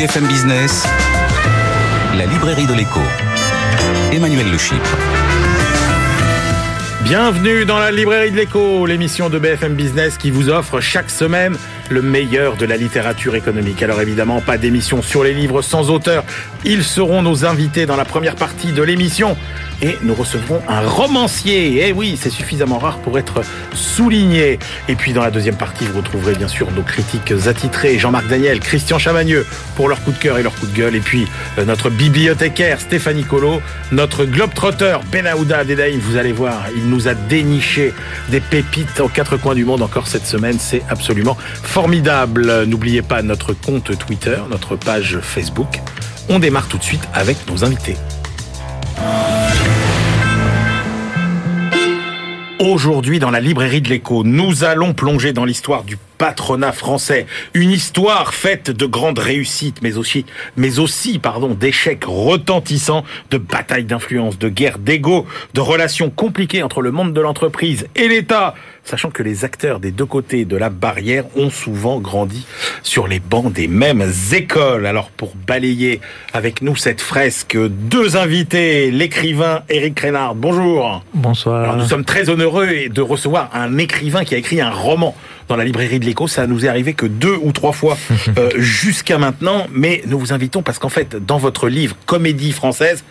BFM Business, la librairie de l'écho. Emmanuel Le Bienvenue dans la librairie de l'écho, l'émission de BFM Business qui vous offre chaque semaine le meilleur de la littérature économique. Alors évidemment, pas d'émission sur les livres sans auteur. Ils seront nos invités dans la première partie de l'émission et nous recevrons un romancier. Eh oui, c'est suffisamment rare pour être souligné. Et puis dans la deuxième partie, vous retrouverez bien sûr nos critiques attitrés, Jean-Marc Daniel, Christian Chamagneux pour leur coup de cœur et leur coup de gueule. Et puis euh, notre bibliothécaire Stéphanie Colo, notre globetrotter Benahouda Dedaïm, vous allez voir, il nous a déniché des pépites aux quatre coins du monde encore cette semaine. C'est absolument formidable. N'oubliez pas notre compte Twitter, notre page Facebook. On démarre tout de suite avec nos invités. Aujourd'hui, dans la librairie de l'écho, nous allons plonger dans l'histoire du patronat français. Une histoire faite de grandes réussites, mais aussi, mais aussi, pardon, d'échecs retentissants, de batailles d'influence, de guerres d'ego, de relations compliquées entre le monde de l'entreprise et l'État, sachant que les acteurs des deux côtés de la barrière ont souvent grandi sur les bancs des mêmes écoles. Alors, pour balayer avec nous cette fresque, deux invités, l'écrivain Éric Crénard. Bonjour. Bonsoir. Alors, nous sommes très heureux de recevoir un écrivain qui a écrit un roman dans la librairie de l'écho. Ça nous est arrivé que deux ou trois fois euh, jusqu'à maintenant, mais nous vous invitons parce qu'en fait, dans votre livre Comédie française,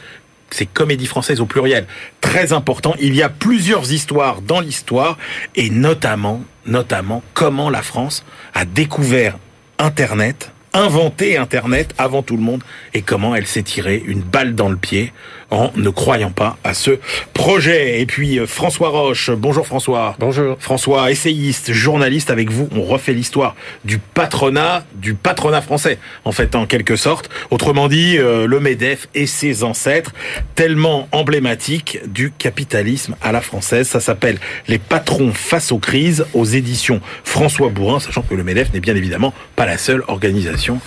c'est comédie française au pluriel, très important. Il y a plusieurs histoires dans l'histoire et notamment, notamment comment la France a découvert Internet, inventé Internet avant tout le monde et comment elle s'est tirée une balle dans le pied en ne croyant pas à ce projet. Et puis euh, François Roche, bonjour François. Bonjour. François, essayiste, journaliste, avec vous, on refait l'histoire du patronat, du patronat français, en fait, en quelque sorte. Autrement dit, euh, le MEDEF et ses ancêtres, tellement emblématiques du capitalisme à la française. Ça s'appelle Les patrons face aux crises, aux éditions François Bourrin, sachant que le MEDEF n'est bien évidemment pas la seule organisation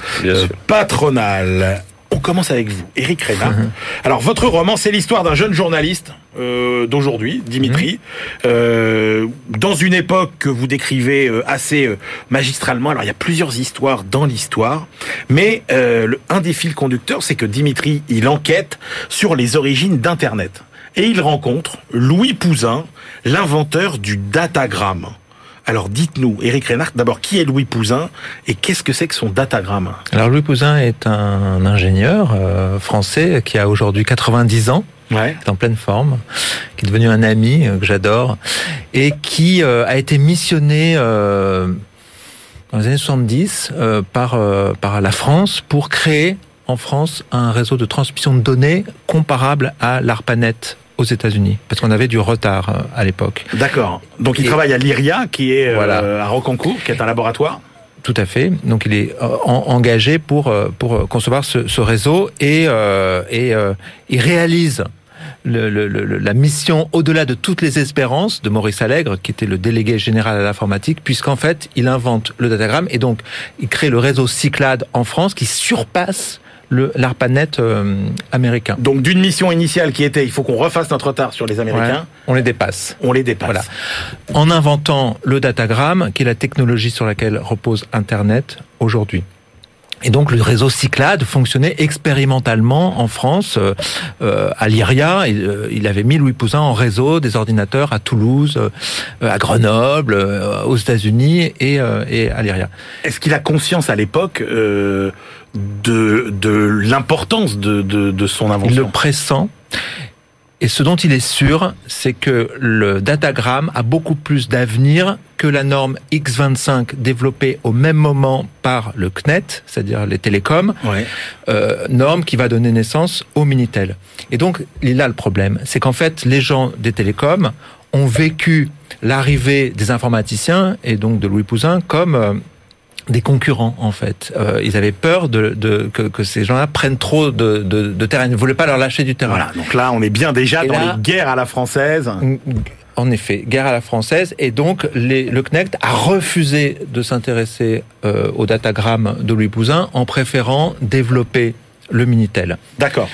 patronale. On commence avec vous, Éric Réna. Mhm. Alors, votre roman, c'est l'histoire d'un jeune journaliste euh, d'aujourd'hui, Dimitri, mhm. euh, dans une époque que vous décrivez euh, assez magistralement. Alors, il y a plusieurs histoires dans l'histoire, mais euh, le, un des fils conducteurs, c'est que Dimitri, il enquête sur les origines d'Internet. Et il rencontre Louis Pouzin, l'inventeur du datagramme. Alors dites-nous, Éric Reynard, d'abord, qui est Louis Pouzin et qu'est-ce que c'est que son datagramme? Alors Louis Pouzin est un ingénieur euh, français qui a aujourd'hui 90 ans. Ouais. est en pleine forme, qui est devenu un ami euh, que j'adore, et qui euh, a été missionné euh, dans les années 70 euh, par, euh, par la France pour créer en France un réseau de transmission de données comparable à l'ARPANET aux États-Unis, parce qu'on avait du retard euh, à l'époque. D'accord. Donc il Et- travaille à l'IRIA, qui est euh, Voilà. à Rocancourt, qui est un laboratoire. Tout à fait. Donc il est euh, en- engagé pour euh, pour euh, concevoir ce, ce réseau et euh, et euh, il réalise le, le- le- la mission au-delà de toutes les espérances de Maurice Allègre, qui était le délégué général à l'informatique, puisqu'en fait il invente le datagramme et donc il crée le réseau Cyclade en France qui surpasse l'ARPANET euh, américain. Donc d'une mission initiale qui était, il faut qu'on refasse notre retard sur les Américains, Ouais, on les dépasse. on les dépasse. Voilà. En inventant le datagramme, qui est la technologie sur laquelle repose Internet aujourd'hui. Et donc le réseau Cyclade fonctionnait expérimentalement en France, euh, euh, à l'IRIA. Il, euh, il avait mis Louis Pouzin en réseau des ordinateurs à Toulouse, euh, à Grenoble, euh, aux États-Unis et, euh, et à l'IRIA. Est-ce qu'il a conscience à l'époque euh, de, de l'importance de, de, de son Il le invention pressent. Et ce dont il est sûr, c'est que le datagramme a beaucoup plus d'avenir que la norme X25 développée au même moment par le CNET, c'est-à-dire les télécoms, Ouais. euh, norme qui va donner naissance au Minitel. Et donc, il là le problème, c'est qu'en fait, les gens des télécoms ont vécu l'arrivée des informaticiens et donc de Louis Pouzin comme euh, des concurrents en fait. Euh, ils avaient peur de, de que, que ces gens-là prennent trop de, de, de terrain. Ils ne voulaient pas leur lâcher du terrain. Voilà. Donc là, on est bien déjà Et dans là- les guerres à la française. En effet, guerre à la française, et donc les, le CNECT a refusé de s'intéresser euh, au datagramme de Louis Pouzin en préférant développer le Minitel. D'accord.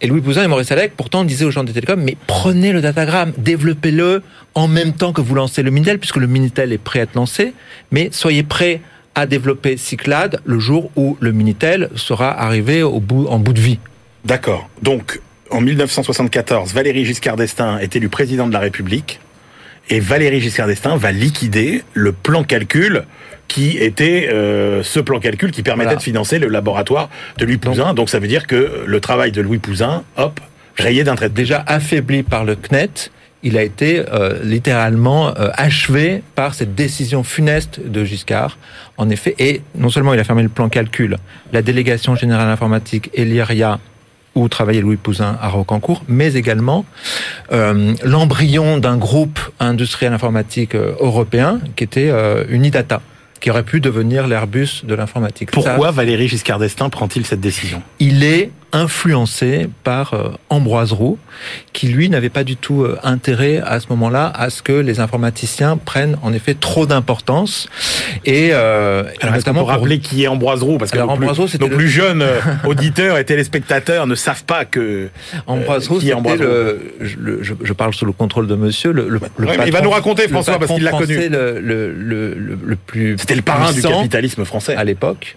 Et Louis Pouzin et Maurice Allègre, pourtant, disaient aux gens des télécoms, mais prenez le datagramme, développez-le en même temps que vous lancez le Minitel, puisque le Minitel est prêt à être lancé, mais soyez prêts à développer Cyclade le jour où le Minitel sera arrivé au bout, en bout de vie. D'accord. Donc, en 1974, Valéry Giscard d'Estaing est élu président de la République et Valéry Giscard d'Estaing va liquider le plan calcul qui était euh, ce plan calcul qui permettait Voilà. de financer le laboratoire de Louis Pouzin. Donc, ça veut dire que le travail de Louis Pouzin, hop, rayé d'un trait Déjà affaibli par le CNET, il a été euh, littéralement euh, achevé par cette décision funeste de Giscard. En effet, et non seulement il a fermé le plan calcul, la délégation générale informatique et l'IRIA où travaillait Louis Pouzin à Rocancourt, mais également euh, l'embryon d'un groupe industriel informatique euh, européen qui était euh, Unidata, qui aurait pu devenir l'Airbus de l'informatique. Ça- Pourquoi Valéry Giscard d'Estaing prend-il cette décision? il est influencé par euh, Ambroise Roux, qui lui n'avait pas du tout euh, intérêt à ce moment-là à ce que les informaticiens prennent en effet trop d'importance et euh, Alors, peut pour- rappeler qui est Ambroise Roux? Parce que Alors, Ambroise Roux, nos le- plus jeunes euh, auditeurs et téléspectateurs ne savent pas que... Ambroise Roux, qui est le, je, le- je- je parle sous le contrôle de monsieur, le, le, le Ouais, mais il va patron- nous raconter, François, parce patron qu'il l'a connu. Le, le, le, le, le plus C'était le parrain du capitalisme français. à l'époque.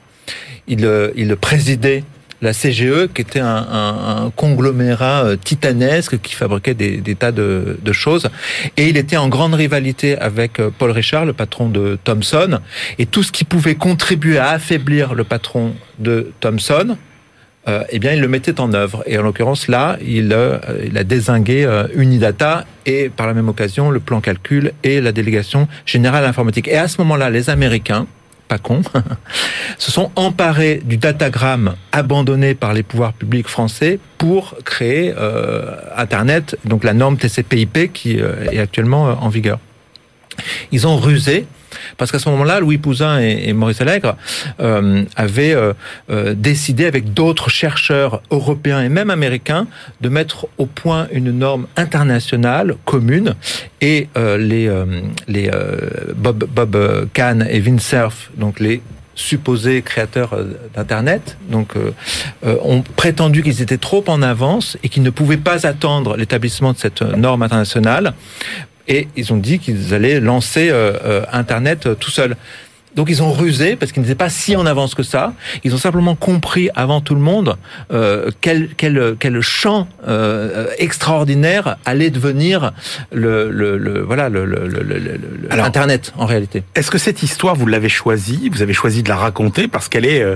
Il, il présidait la CGE, qui était un, un- un conglomérat euh, titanesque qui fabriquait des, des tas de, de choses. Et il était en grande rivalité avec euh, Paul Richard, le patron de Thomson. Et tout ce qui pouvait contribuer à affaiblir le patron de Thomson, euh, eh bien, il le mettait en œuvre. Et en l'occurrence, là, il, euh, il a désingué euh, Unidata et, par la même occasion, le plan calcul et la délégation générale informatique. Et à ce moment-là, les Américains, se sont emparés du datagramme abandonné par les pouvoirs publics français pour créer euh, Internet, donc la norme TCP/IP qui euh, est actuellement euh, en vigueur. Ils ont rusé parce qu'à ce moment-là, Louis Pouzin et, Maurice Allègre euh, avaient euh, euh, décidé avec d'autres chercheurs européens et même américains de mettre au point une norme internationale commune. Et euh, les, euh, les euh, Bob, Bob Kahn et Vint Cerf, donc les supposés créateurs d'Internet, donc euh, ont prétendu qu'ils étaient trop en avance et qu'ils ne pouvaient pas attendre l'établissement de cette norme internationale et ils ont dit qu'ils allaient lancer euh, euh, Internet euh, tout seuls. Donc ils ont rusé parce qu'ils n'étaient pas si en avance que ça. Ils ont simplement compris avant tout le monde euh, quel, quel, quel champ euh, extraordinaire allait devenir le, le, le voilà le, le, le, le- le- Alors- Internet en réalité. Est-ce que cette histoire, vous l'avez choisie? Vous avez choisi de la raconter parce qu'elle est euh,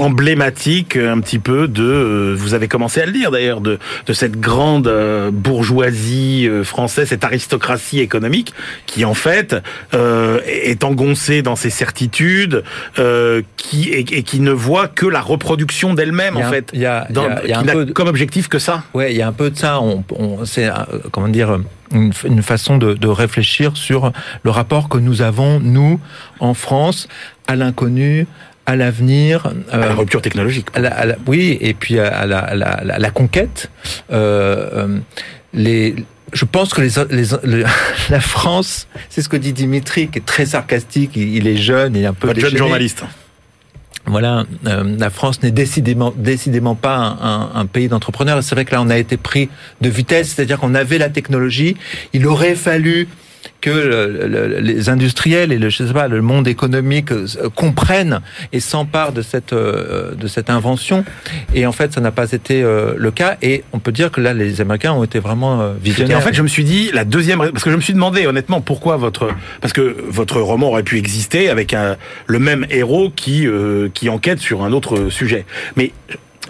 emblématique euh, un petit peu de, euh, vous avez commencé à le dire d'ailleurs, de, de cette grande euh, bourgeoisie française, cette aristocratie économique qui en fait euh, est engoncée dans ses certitudes, euh, qui et, et qui ne voit que la reproduction d'elle-même en fait, il y a- dans- y a- y a qui un n'a peu de- comme objectif que ça. Ouais, il y a un peu de ça. On, on, c'est comment dire une, une façon de, de réfléchir sur le rapport que nous avons nous en France à l'inconnu, à l'avenir. À la euh, rupture technologique. à la- à la- oui, et puis à la, à conquête. Euh, euh, les, je pense que les, les, le- la France, c'est ce que dit Dimitri, qui est très sarcastique. Il, il est jeune et un peu jeune journaliste. Voilà, euh, la France n'est décidément, décidément pas un, un- un pays d'entrepreneurs. C'est vrai que là, on a été pris de vitesse, c'est-à-dire qu'on avait la technologie. Il aurait fallu que le- le- les industriels et le, je sais pas, le monde économique euh, comprennent et s'emparent de cette euh, de cette invention. Et en fait, ça n'a pas été euh, le cas. Et on peut dire que là, les Américains ont été vraiment euh, Et visionnaires. en fait, je me suis dit la deuxième parce que je me suis demandé honnêtement pourquoi votre parce que votre roman aurait pu exister avec un, le même héros qui euh, qui enquête sur un autre sujet. Mais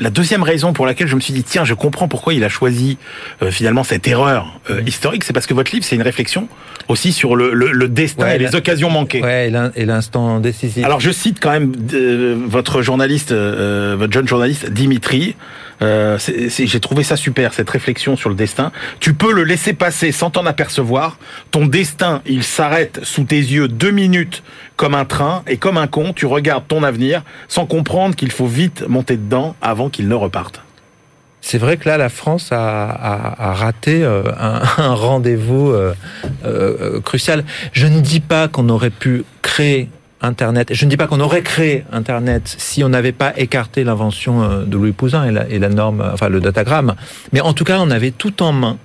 la deuxième raison pour laquelle je me suis dit tiens, je comprends pourquoi il a choisi euh, finalement cette erreur euh, historique, c'est parce que votre livre c'est une réflexion aussi sur le, le, le destin Ouais, et les occasions manquées. Ouais, et l'in- et l'instant décisif. Alors je cite quand même euh, votre journaliste, euh, votre jeune journaliste Dimitri. Euh, J'ai trouvé ça super cette réflexion sur le destin. Tu peux le laisser passer sans t'en apercevoir. Ton destin, il s'arrête sous tes yeux deux minutes comme un train et comme un con, tu regardes ton avenir sans comprendre qu'il faut vite monter dedans avant qu'il ne reparte. C'est vrai que là, la France a, a- a raté euh, un, un rendez-vous euh, euh, crucial. Je ne dis pas qu'on aurait pu créer Internet. Je ne dis pas qu'on aurait créé Internet si on n'avait pas écarté l'invention euh, de Louis Pouzin et la, et la norme, enfin le datagramme. Mais en tout cas, on avait tout en main.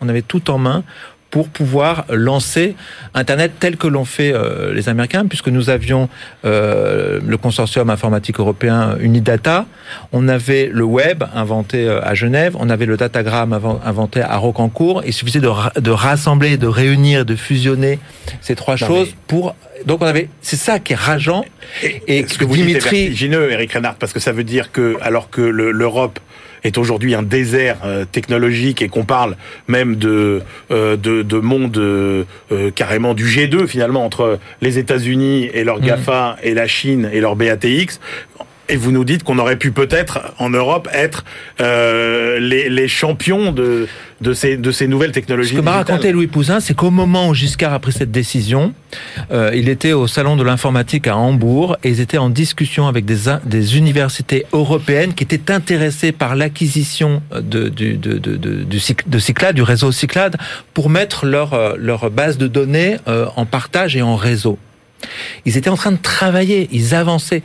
On avait tout en main pour pouvoir lancer Internet tel que l'ont fait euh, les Américains, puisque nous avions euh, le consortium informatique européen Unidata, on avait le web inventé euh, à Genève, on avait le datagram inventé à Rocancourt. Il suffisait de, de rassembler, de réunir, de fusionner ces trois choses pour donc on avait, c'est ça qui est rageant. Et, et ce que vous Dimitri... dites est vertigineux, Eric Renard, parce que ça veut dire que alors que l'Europe est aujourd'hui un désert euh, technologique et qu'on parle même de euh, de, de, monde euh, carrément du G2 finalement entre les États-Unis et leur mmh. GAFA et la Chine et leur BATX et vous nous dites qu'on aurait pu peut-être en Europe être euh, les, les, champions de, de, ces, de ces nouvelles technologies. Ce que m'a raconté Louis Pouzin, c'est qu'au moment où Giscard a pris cette décision, euh, il était au salon de l'informatique à Hambourg et ils étaient en discussion avec des, des universités européennes qui étaient intéressées par l'acquisition de, du, de, de, de, de Cyclade, du réseau Cyclade, pour mettre leur, euh, leur base de données euh, en partage et en réseau. Ils étaient en train de travailler, ils avançaient.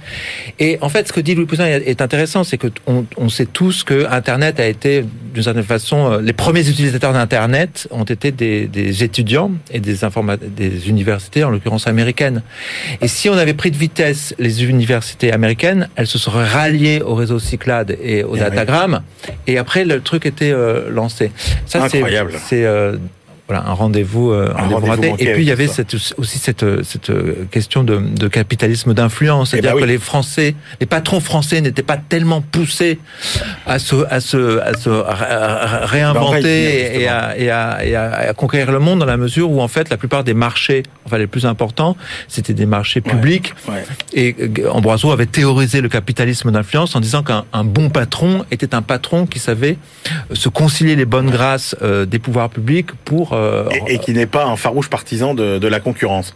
Et en fait, ce que dit Louis Poussin est intéressant, c'est que on, sait tous que Internet a été, d'une certaine façon, euh, les premiers utilisateurs d'Internet ont été des, étudiants et des, des universités, en l'occurrence américaines. Et si on avait pris de vitesse les universités américaines, elles se seraient ralliées au réseau Cyclade et au eh datagram, et après le truc était euh, lancé. Ça, c'est euh, voilà, un rendez-vous, euh, un rendez-vous raté. Et puis il y avait cette, aussi cette, cette question de, de capitalisme d'influence, eh ben c'est-à-dire que les Français, les patrons français n'étaient pas tellement poussés à se, à se, à se réinventer et, à, et, à, et, à, conquérir le monde dans la mesure où en fait la plupart des marchés, enfin les plus importants, c'était des marchés publics. Ouais, Et Ambroiseau avait théorisé le capitalisme d'influence en disant qu'un bon patron était un patron qui savait se concilier les bonnes grâces euh, des pouvoirs publics pour euh, et, qui n'est pas un farouche partisan de, la concurrence.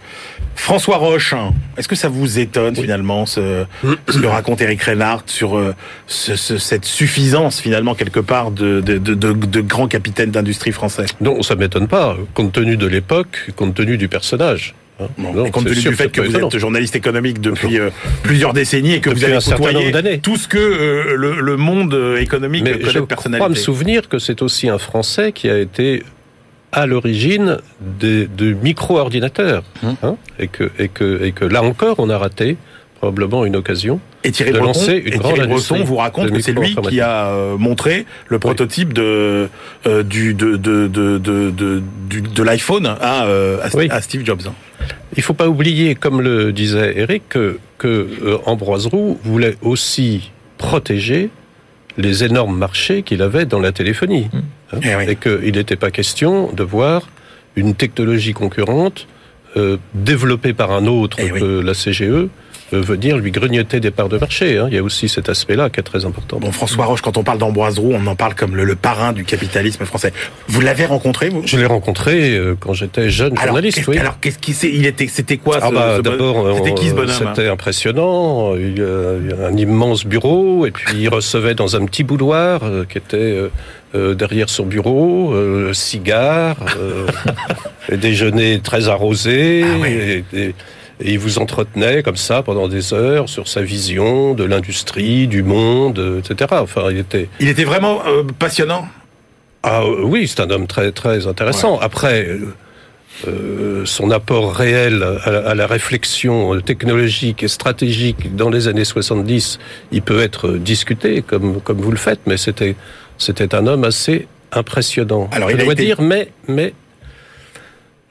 François Roche, est-ce que ça vous étonne finalement ce, ce, que raconte Eric Reinhardt sur euh, cette suffisance finalement quelque part de, de, grands capitaines d'industrie français? Non, ça m'étonne pas, compte tenu de l'époque, compte tenu du personnage. Hein. et compte tenu du fait que vous êtes journaliste économique depuis euh, plusieurs décennies et que vous avez côtoyé tout ce que le, monde économique Mais connaît de personnalité. Je crois me souvenir que c'est aussi un Français qui a été à l'origine de, de micro-ordinateurs. Hum. Hein, et, que, et, que, et que là encore, on a raté probablement une occasion et Thierry de lancer une et grande Thierry Breton vous raconte que c'est lui qui a euh, montré le prototype de, euh, du, de, de, de, de, de l'iPhone à, euh, à, Steve Jobs. Il faut pas oublier, comme le disait Eric, que, que Ambroise Roux voulait aussi protéger les énormes marchés qu'il avait dans la téléphonie. Hum. Hein, eh et qu'il n'était pas question de voir une technologie concurrente euh, développée par un autre eh que la CGE venir lui grignoter des parts de marché. Hein. Il y a aussi cet aspect-là qui est très important. Bon, François Roche, quand on parle d'Ambroise Roux, on en parle comme le, parrain du capitalisme français. Vous l'avez rencontré, vous? Je l'ai rencontré euh, quand j'étais jeune journaliste. oui. Alors, qu'est-ce qui il était, c'était quoi ah bah, D'abord, c'était qui ce bonhomme C'était impressionnant. Il y a un immense bureau et puis il recevait dans un petit boudoir euh, qui était euh, derrière son bureau, euh, cigare, déjeuner très arrosé. Ah et, et il vous entretenait comme ça pendant des heures sur sa vision de l'industrie, du monde, etc. Enfin, il était. Il était vraiment euh, passionnant? Ah euh, oui, c'est un homme très très intéressant. Après. Euh, son apport réel à la, réflexion technologique et stratégique dans les années 70, il peut être discuté comme comme vous le faites, mais c'était c'était un homme assez impressionnant. Alors, je il dois dire, mais mais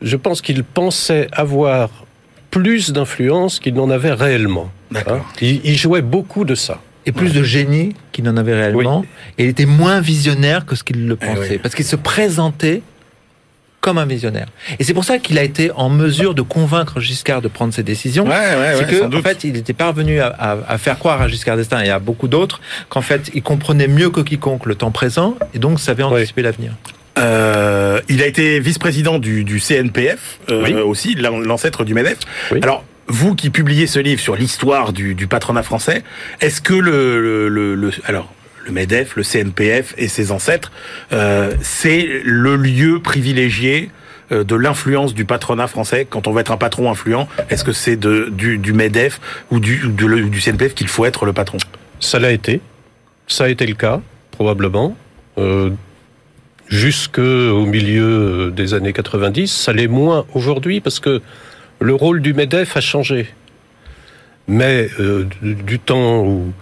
je pense qu'il pensait avoir plus d'influence qu'il n'en avait réellement. Hein. il, jouait beaucoup de ça. Et plus de génie qu'il n'en avait réellement. Et il était moins visionnaire que ce qu'il le eh pensait. Parce qu'il se présentait comme un visionnaire. Et c'est pour ça qu'il a été en mesure de convaincre Giscard de prendre ses décisions. c'est que, en fait, il était parvenu à, faire croire à Giscard d'Estaing et à beaucoup d'autres qu'en fait, il comprenait mieux que quiconque le temps présent et donc savait anticiper l'avenir. Euh, il a été vice-président du, du, CNPF euh, aussi, l'ancêtre du MEDEF. Alors, vous qui publiez ce livre sur l'histoire du, du, patronat français, est-ce que le, le, le, alors le MEDEF, le CNPF et ses ancêtres, euh, c'est le lieu privilégié euh, de l'influence du patronat français quand on veut être un patron influent Est-ce que c'est du, MEDEF ou du, CNPF qu'il faut être le patron? Ça l'a été. Ça a été le cas, probablement. Euh, jusqu'au milieu des années 90. Ça l'est moins aujourd'hui parce que le rôle du MEDEF a changé. Mais du, temps où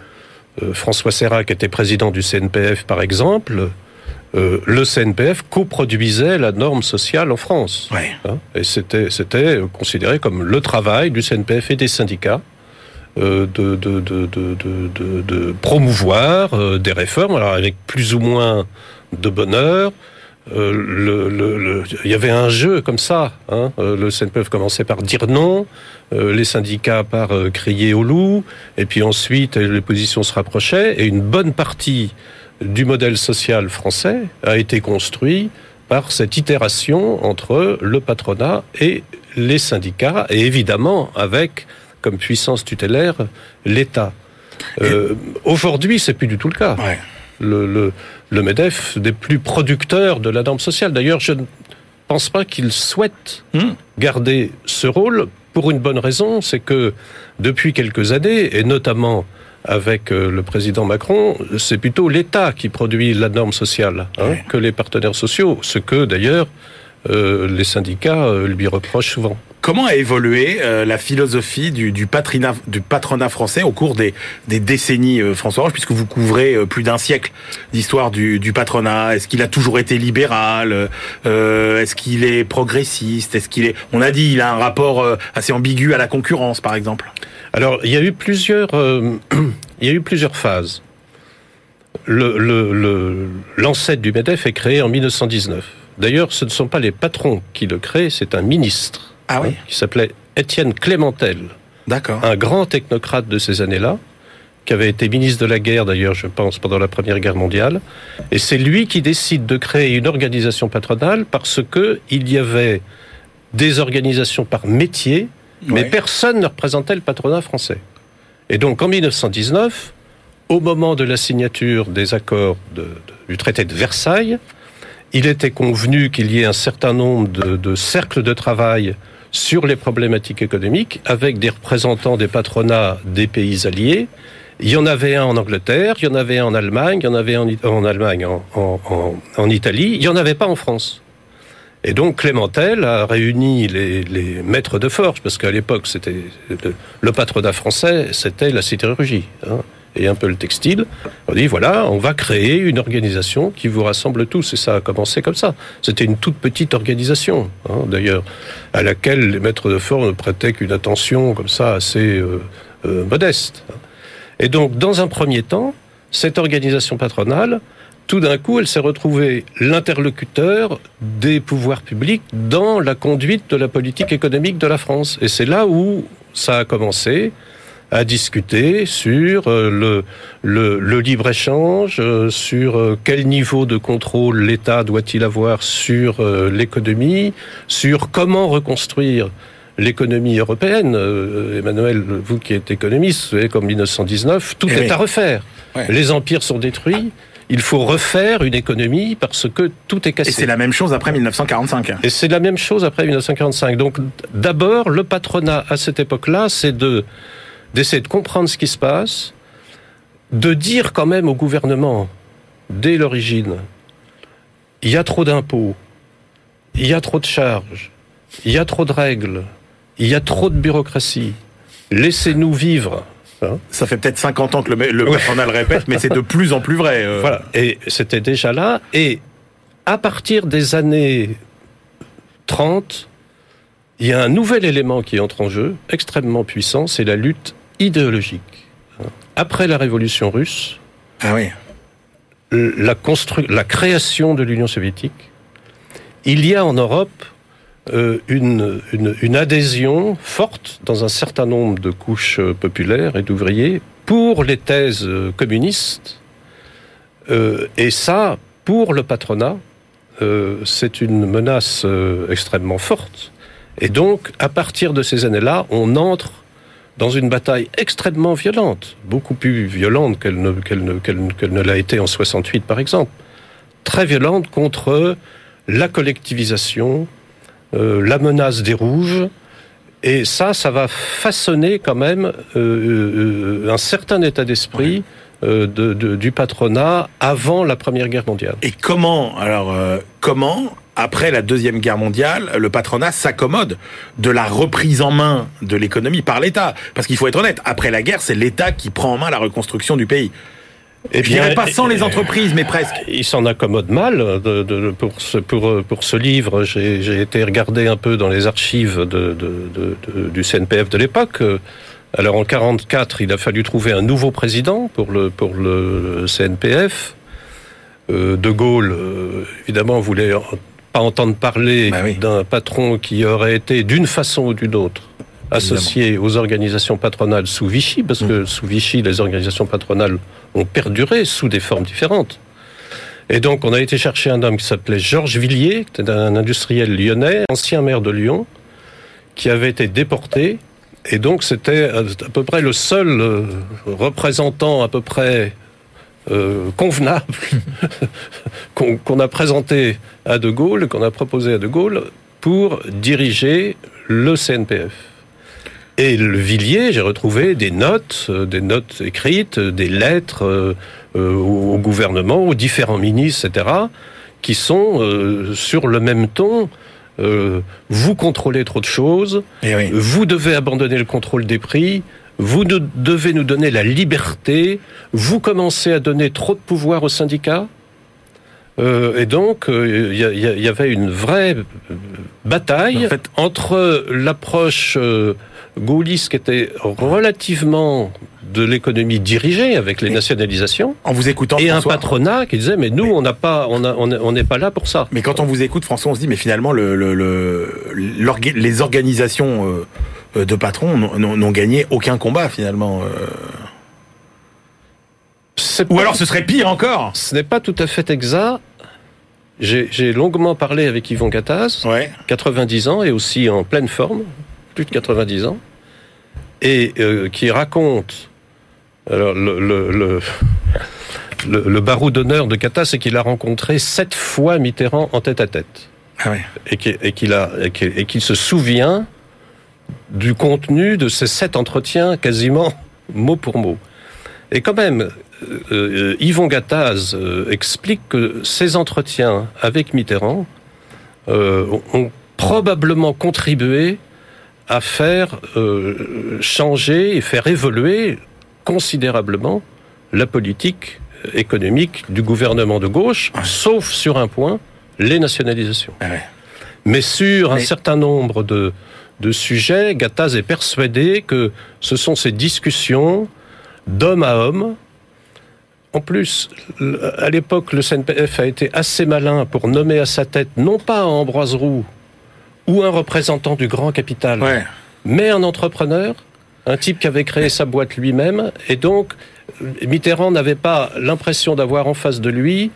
euh, François Serrac était président du CNPF, par exemple, euh, le CNPF coproduisait la norme sociale en France. Hein, et c'était, c'était considéré comme le travail du CNPF et des syndicats. de, de, de, de, promouvoir des réformes, alors avec plus ou moins de bonheur, euh, le, le, il y avait un jeu comme ça. Hein. Euh, le CNPF commençait par dire non, euh, les syndicats par crier au loup, et puis ensuite les positions se rapprochaient, et une bonne partie du modèle social français a été construit par cette itération entre le patronat et les syndicats, et évidemment avec comme puissance tutélaire l'État. Aujourd'hui, c'est plus du tout le cas. Ouais le, le, le MEDEF des plus producteurs de la norme sociale. D'ailleurs, je ne pense pas qu'il souhaite hmm. garder ce rôle pour une bonne raison, c'est que depuis quelques années, et notamment avec euh, le président Macron, c'est plutôt l'État qui produit la norme sociale hein, que les partenaires sociaux, ce que d'ailleurs euh, les syndicats euh, lui reprochent souvent. Comment a évolué euh, la philosophie du, patronat, français au cours des, décennies, euh, François Roche, puisque vous couvrez euh, plus d'un siècle d'histoire du, patronat Est-ce qu'il a toujours été libéral Est-ce qu'il est progressiste On a dit il a un rapport assez ambigu à la concurrence, par exemple. Alors il y a eu plusieurs, phases. L'ancêtre du Medef est créé en 1919. D'ailleurs, ce ne sont pas les patrons qui le créent, c'est un ministre ah oui. qui s'appelait Étienne Clémentel. D'accord. Un grand technocrate de ces années-là, qui avait été ministre de la guerre d'ailleurs, je pense, pendant la Première Guerre mondiale. Et c'est lui qui décide de créer une organisation patronale parce que il y avait des organisations par métier, mais personne ne représentait le patronat français. Et donc en 1919, au moment de la signature des accords du traité de Versailles, il était convenu qu'il y ait un certain nombre de, de cercles de travail sur les problématiques économiques avec des représentants des patronats des pays alliés. Il y en avait un en Angleterre, il y en avait un en Allemagne, il y en avait un en Allemagne, en, Italie, il n'y en avait pas en France. Et donc Clémentel a réuni les, maîtres de forge, parce qu'à l'époque, c'était le, le, patronat français, c'était la sidérurgie. Hein et un peu le textile. On dit voilà, on va créer une organisation qui vous rassemble tous. Et ça a commencé comme ça. C'était une toute petite organisation, hein, d'ailleurs, à laquelle les maîtres de forme prêtaient qu'une attention comme ça assez euh, euh, modeste. Et donc, dans un premier temps, cette organisation patronale, tout d'un coup, elle s'est retrouvée l'interlocuteur des pouvoirs publics dans la conduite de la politique économique de la France. Et c'est là où ça a commencé à discuter sur euh, le, le, le libre-échange, euh, sur euh, quel niveau de contrôle l'État doit-il avoir sur l'économie, sur comment reconstruire l'économie européenne. Emmanuel, vous qui êtes économiste, vous savez qu'en 1919, tout eh est à refaire. Les empires sont détruits. Il faut refaire une économie parce que tout est cassé. Et c'est la même chose après 1945. Et c'est la même chose après 1945. Donc d'abord, le patronat à cette époque-là, c'est de d'essayer de comprendre ce qui se passe, de dire quand même au gouvernement, dès l'origine, il y a trop d'impôts, il y a trop de charges, il y a trop de règles, il y a trop de bureaucratie. Laissez-nous vivre. Hein. Ça fait peut-être 50 ans que le, le patronat le répète, mais c'est de plus en plus vrai. Euh. Voilà. Et c'était déjà là. Et à partir des années 30, il y a un nouvel élément qui entre en jeu, extrêmement puissant, c'est la lutte idéologique. Après la révolution russe, ah oui. la, la création de l'Union soviétique, il y a en Europe euh, une, une, adhésion forte dans un certain nombre de couches euh, populaires et d'ouvriers pour les thèses euh, communistes. et ça, pour le patronat, c'est une menace extrêmement forte. Et donc, à partir de ces années-là, on entre dans une bataille extrêmement violente, beaucoup plus violente qu'elle ne, qu'elle ne, qu'elle, ne l'a été en 68 par exemple, très violente contre la collectivisation, euh, la menace des rouges, et ça, ça va façonner quand même euh, euh, un certain état d'esprit euh, de, de, du patronat avant la Première Guerre mondiale. Et comment, alors, euh, comment, après la Deuxième Guerre mondiale, le patronat s'accommode de la reprise en main de l'économie par l'État Parce qu'il faut être honnête, après la guerre, c'est l'État qui prend en main la reconstruction du pays. Et je dirais pas sans les entreprises, mais presque. Il s'en accommode mal. De, de, pour, ce, pour, pour ce livre, j'ai été regarder un peu dans les archives de, du CNPF de l'époque. Alors en 44, il a fallu trouver un nouveau président pour le, pour le CNPF. Euh, de Gaulle, euh, évidemment, voulait pas entendre parler bah oui. d'un patron qui aurait été d'une façon ou d'une autre associé évidemment. aux organisations patronales sous Vichy, parce que mmh. sous Vichy, les organisations patronales ont perduré sous des formes différentes. Et donc, on a été chercher un homme qui s'appelait Georges Villiers, qui était un industriel lyonnais, ancien maire de Lyon, qui avait été déporté. Et donc, c'était à peu près le seul euh, représentant à peu près euh, convenable qu'on qu a présenté à De Gaulle, qu'on a proposé à De Gaulle pour diriger le CNPF. Et le Villiers, j'ai retrouvé des notes, euh, des notes écrites, des lettres euh, au gouvernement, aux différents ministres, etc., qui sont euh, sur le même ton. Euh, vous contrôlez trop de choses, Eh oui. vous devez abandonner le contrôle des prix, vous nous devez nous donner la liberté, vous commencez à donner trop de pouvoir aux syndicats. Euh, et donc, il euh, y, y, y, avait une vraie bataille en fait, entre l'approche euh, gaulliste qui était relativement de l'économie dirigée avec les nationalisations. En vous écoutant, et François, un patronat qui disait mais nous mais, on n'a pas, on n'est on pas là pour ça. Mais quand on vous écoute, François, on se dit mais finalement le, le, le les organisations euh, de patrons n'ont gagné aucun combat finalement. euh. Ou alors ce serait pire encore. Ce n'est pas tout à fait exact. J'ai longuement parlé avec Yvon Gattaz, ouais. 90 ans et aussi en pleine forme, plus de 90 ans, et euh, qui raconte alors le, le, le, le, le barreau d'honneur de Gattaz, c'est qu'il a rencontré sept fois Mitterrand en tête à tête, ah ouais. et qu'il a et qu'il qu se souvient du contenu de ces sept entretiens quasiment mot pour mot. Et quand même, euh, Yvon Gattaz euh, explique que ces entretiens avec Mitterrand euh, ont probablement contribué à faire euh, changer et faire évoluer considérablement la politique économique du gouvernement de gauche, ouais. sauf sur un point, les nationalisations. Ah ouais. Mais sur Mais... un certain nombre de, de sujets, Gattaz est persuadé que ce sont ces discussions d'homme à homme. En plus, à l'époque, le CNPF a été assez malin pour nommer à sa tête non pas Ambroise Roux ou un représentant du grand capital, ouais. mais un entrepreneur, un type qui avait créé sa boîte lui-même, et donc Mitterrand n'avait pas l'impression d'avoir en face de lui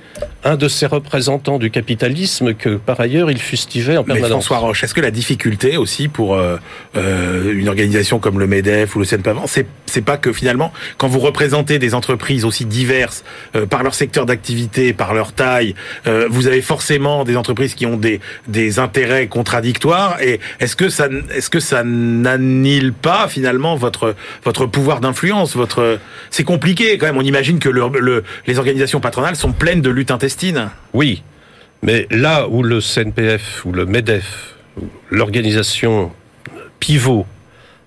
un de ces représentants du capitalisme que, par ailleurs, il fustigeait en permanence. Mais François Roche, est-ce que la difficulté aussi pour euh, euh, une organisation comme le MEDEF ou le CNPAV, c'est, c'est pas que finalement, quand vous représentez des entreprises aussi diverses euh, par leur secteur d'activité, par leur taille, euh, vous avez forcément des entreprises qui ont des, des intérêts contradictoires. Et est-ce que ça, est-ce que ça n'annule pas finalement votre votre pouvoir d'influence, votre c'est compliqué quand même. On imagine que le, le, les organisations patronales sont pleines de luttes intestines. Oui, mais là où le CNPF ou le MEDEF, l'organisation pivot,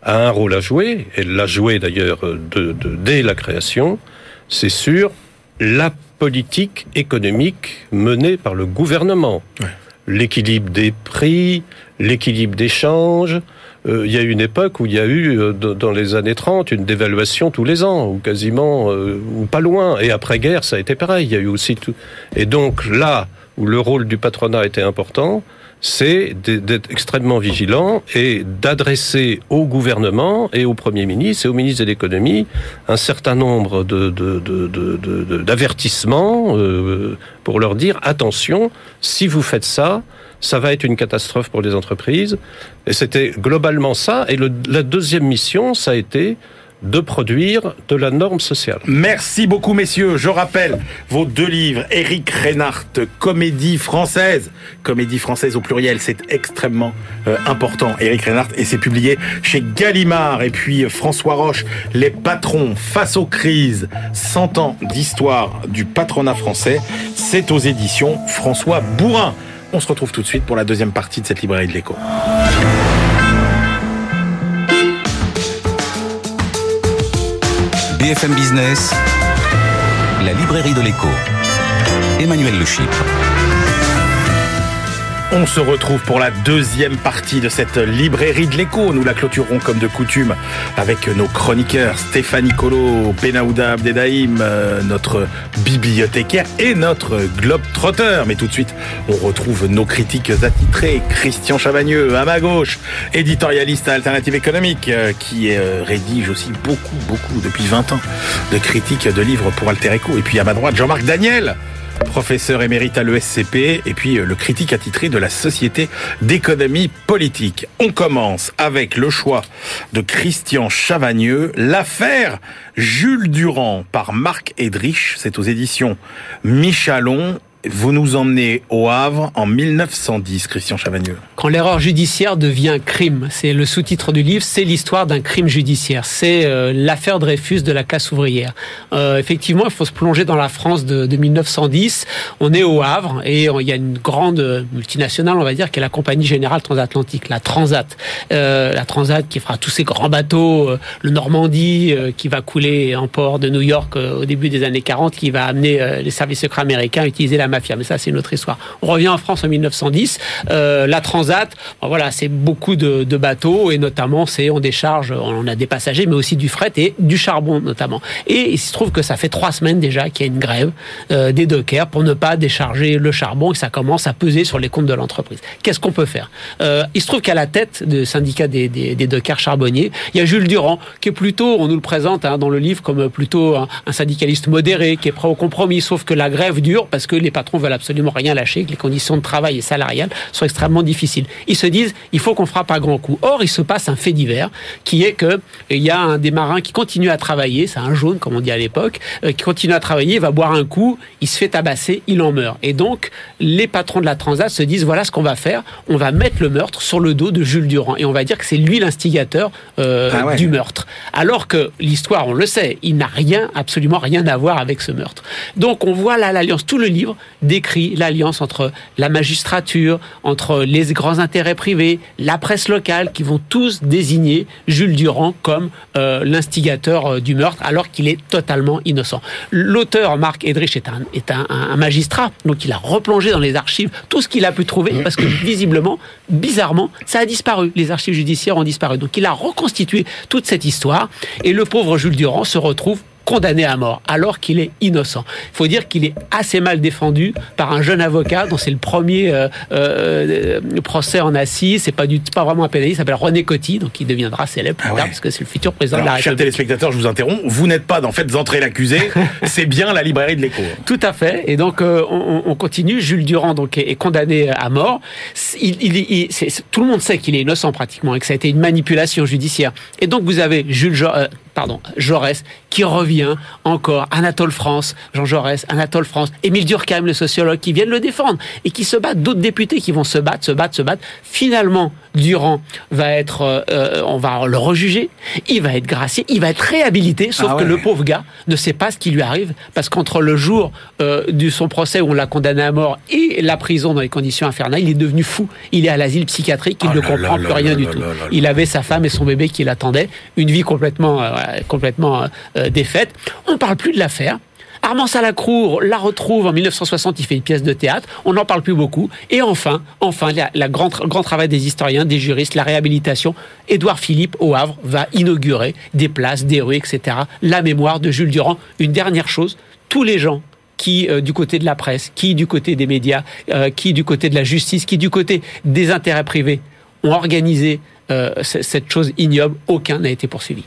a un rôle à jouer, et l'a joué d'ailleurs de, de, dès la création, c'est sur la politique économique menée par le gouvernement. Ouais. L'équilibre des prix, l'équilibre des changes, euh, il y a eu une époque où il y a eu, euh, dans les années 30, une dévaluation tous les ans, ou quasiment, euh, ou pas loin. Et après-guerre, ça a été pareil. Il y a eu aussi tout. Et donc là où le rôle du patronat était important, c'est d'être extrêmement vigilant et d'adresser au gouvernement et au Premier ministre et au ministre de l'économie un certain nombre d'avertissements euh, pour leur dire attention, si vous faites ça, ça va être une catastrophe pour les entreprises. Et c'était globalement ça. Et la deuxième mission, ça a été de produire de la norme sociale. Merci beaucoup, messieurs. Je rappelle vos deux livres. Éric Reinhardt, Comédie française. Comédie française au pluriel, c'est extrêmement euh, important. Éric Reinhardt, et c'est publié chez Gallimard. Et puis François Roche, Les patrons face aux crises. 100 ans d'histoire du patronat français. C'est aux éditions François Bourrin. On se retrouve tout de suite pour la deuxième partie de cette librairie de l'écho. BFM Business, la librairie de l'écho. Emmanuel Le Chypre. On se retrouve pour la deuxième partie de cette librairie de l'écho. Nous la clôturerons comme de coutume avec nos chroniqueurs Stéphanie Colo, Benaouda Abdedaïm, euh, notre bibliothécaire et notre globe-trotteur. Mais tout de suite, on retrouve nos critiques attitrés. Christian Chavagneux, à ma gauche, éditorialiste à Alternative Économique, euh, qui euh, rédige aussi beaucoup, beaucoup, depuis 20 ans, de critiques de livres pour Alter Echo. Et puis à ma droite, Jean-Marc Daniel, professeur émérite à l'ESCP et puis euh, le critique attitré de la Société d'économie politique. On commence avec le choix de Christian Chavagneux, l'affaire Jules Durand par Marc Edrich, c'est aux éditions Michalon vous nous emmenez au Havre en 1910, Christian Chavagneux. Quand l'erreur judiciaire devient crime, c'est le sous-titre du livre, c'est l'histoire d'un crime judiciaire. C'est euh, l'affaire Dreyfus de la classe ouvrière. Euh, effectivement, il faut se plonger dans la France de, de 1910. On est au Havre et il y a une grande multinationale, on va dire, qui est la Compagnie Générale Transatlantique, la Transat. Euh, la Transat qui fera tous ces grands bateaux, euh, le Normandie euh, qui va couler en port de New York au début des années 40, qui va amener les services secrets américains à utiliser la mafia. Mais ça, c'est une autre histoire. On revient en France en 1910. Euh, la Transat, voilà, c'est beaucoup de, bateaux et notamment, c'est on décharge, on a des passagers, mais aussi du fret et du charbon notamment. Et il se trouve que ça fait trois semaines déjà qu'il y a une grève euh, des dockers pour ne pas décharger le charbon et ça commence à peser sur les comptes de l'entreprise. Qu'est-ce qu'on peut faire? Euh, Il se trouve qu'à la tête du syndicat des, des, des, dockers charbonniers, il y a Jules Durand, qui est plutôt, on nous le présente hein, dans le livre comme plutôt un, un syndicaliste modéré, qui est prêt au compromis, sauf que la grève dure parce que les patrons veulent absolument rien lâcher, que les conditions de travail et salariales sont extrêmement difficiles. Ils se disent, il faut qu'on frappe à grands coups. Or, il se passe un fait divers, qui est que il y a un des marins qui continue à travailler, c'est un jaune, comme on dit à l'époque, euh, qui continue à travailler, il va boire un coup, il se fait tabasser, il en meurt. Et donc, les patrons de la Transat se disent, voilà ce qu'on va faire, on va mettre le meurtre sur le dos de Jules Durand, et on va dire que c'est lui l'instigateur euh, ah ouais. du meurtre. Alors que l'histoire, on le sait, il n'a rien, absolument rien à voir avec ce meurtre. Donc, on voit là l'alliance, tout le livre décrit l'alliance entre la magistrature, entre les grands intérêts privés, la presse locale, qui vont tous désigner Jules Durand comme euh, l'instigateur euh, du meurtre, alors qu'il est totalement innocent. L'auteur, Marc Edrich, est, un, est un, un, magistrat, donc il a replongé dans les archives tout ce qu'il a pu trouver, parce que visiblement, bizarrement, ça a disparu. Les archives judiciaires ont disparu. Donc il a reconstitué toute cette histoire, et le pauvre Jules Durand se retrouve condamné à mort alors qu'il est innocent. Il faut dire qu'il est assez mal défendu par un jeune avocat dont c'est le premier euh, euh, procès en assises. C'est pas du pas vraiment un pénaliste. Il s'appelle René Coty, donc il deviendra célèbre plus ah ouais. tard parce que c'est le futur président alors, de la République. Chers téléspectateurs, je vous interromps. Vous n'êtes pas dans Faites entrer l'accusé. c'est bien la librairie de l'écho. Tout à fait. Et donc euh, on, on, continue. Jules Durand donc est, est condamné à mort. Il, il, il, tout le monde sait qu'il est innocent pratiquement et que ça a été une manipulation judiciaire. Et donc vous avez Jules jo pardon, Jaurès qui revient encore, Anatole France, Jean Jaurès, Anatole France, Émile Durkheim, le sociologue, qui viennent le défendre et qui se battent, d'autres députés qui vont se battre, se battre, se battre. Finalement, Durand va être, euh, on va le rejuger, il va être gracié, il va être réhabilité, sauf ah ouais. que le pauvre gars ne sait pas ce qui lui arrive, parce qu'entre le jour euh, de son procès où on l'a condamné à mort et la prison dans les conditions infernales, il est devenu fou. Il est à l'asile plus il oh ne comprend là plus rien du tout. Il avait sa femme et son bébé qui l'attendaient, une vie complètement, euh, complètement euh, défaite. On parle plus de l'affaire. Armand Salacrou la retrouve en 1960, il fait une pièce de théâtre, on n'en parle plus beaucoup. Et enfin, enfin, la grand, grand travail des historiens, des juristes, la réhabilitation, Édouard Philippe au Havre va inaugurer des places, des rues, etc. La mémoire de Jules Durand. Une dernière chose, tous les gens qui euh, du côté de la presse, qui du côté des médias, euh, qui du côté de la justice, qui du côté des intérêts privés ont organisé euh, cette chose ignoble, aucun n'a été poursuivi.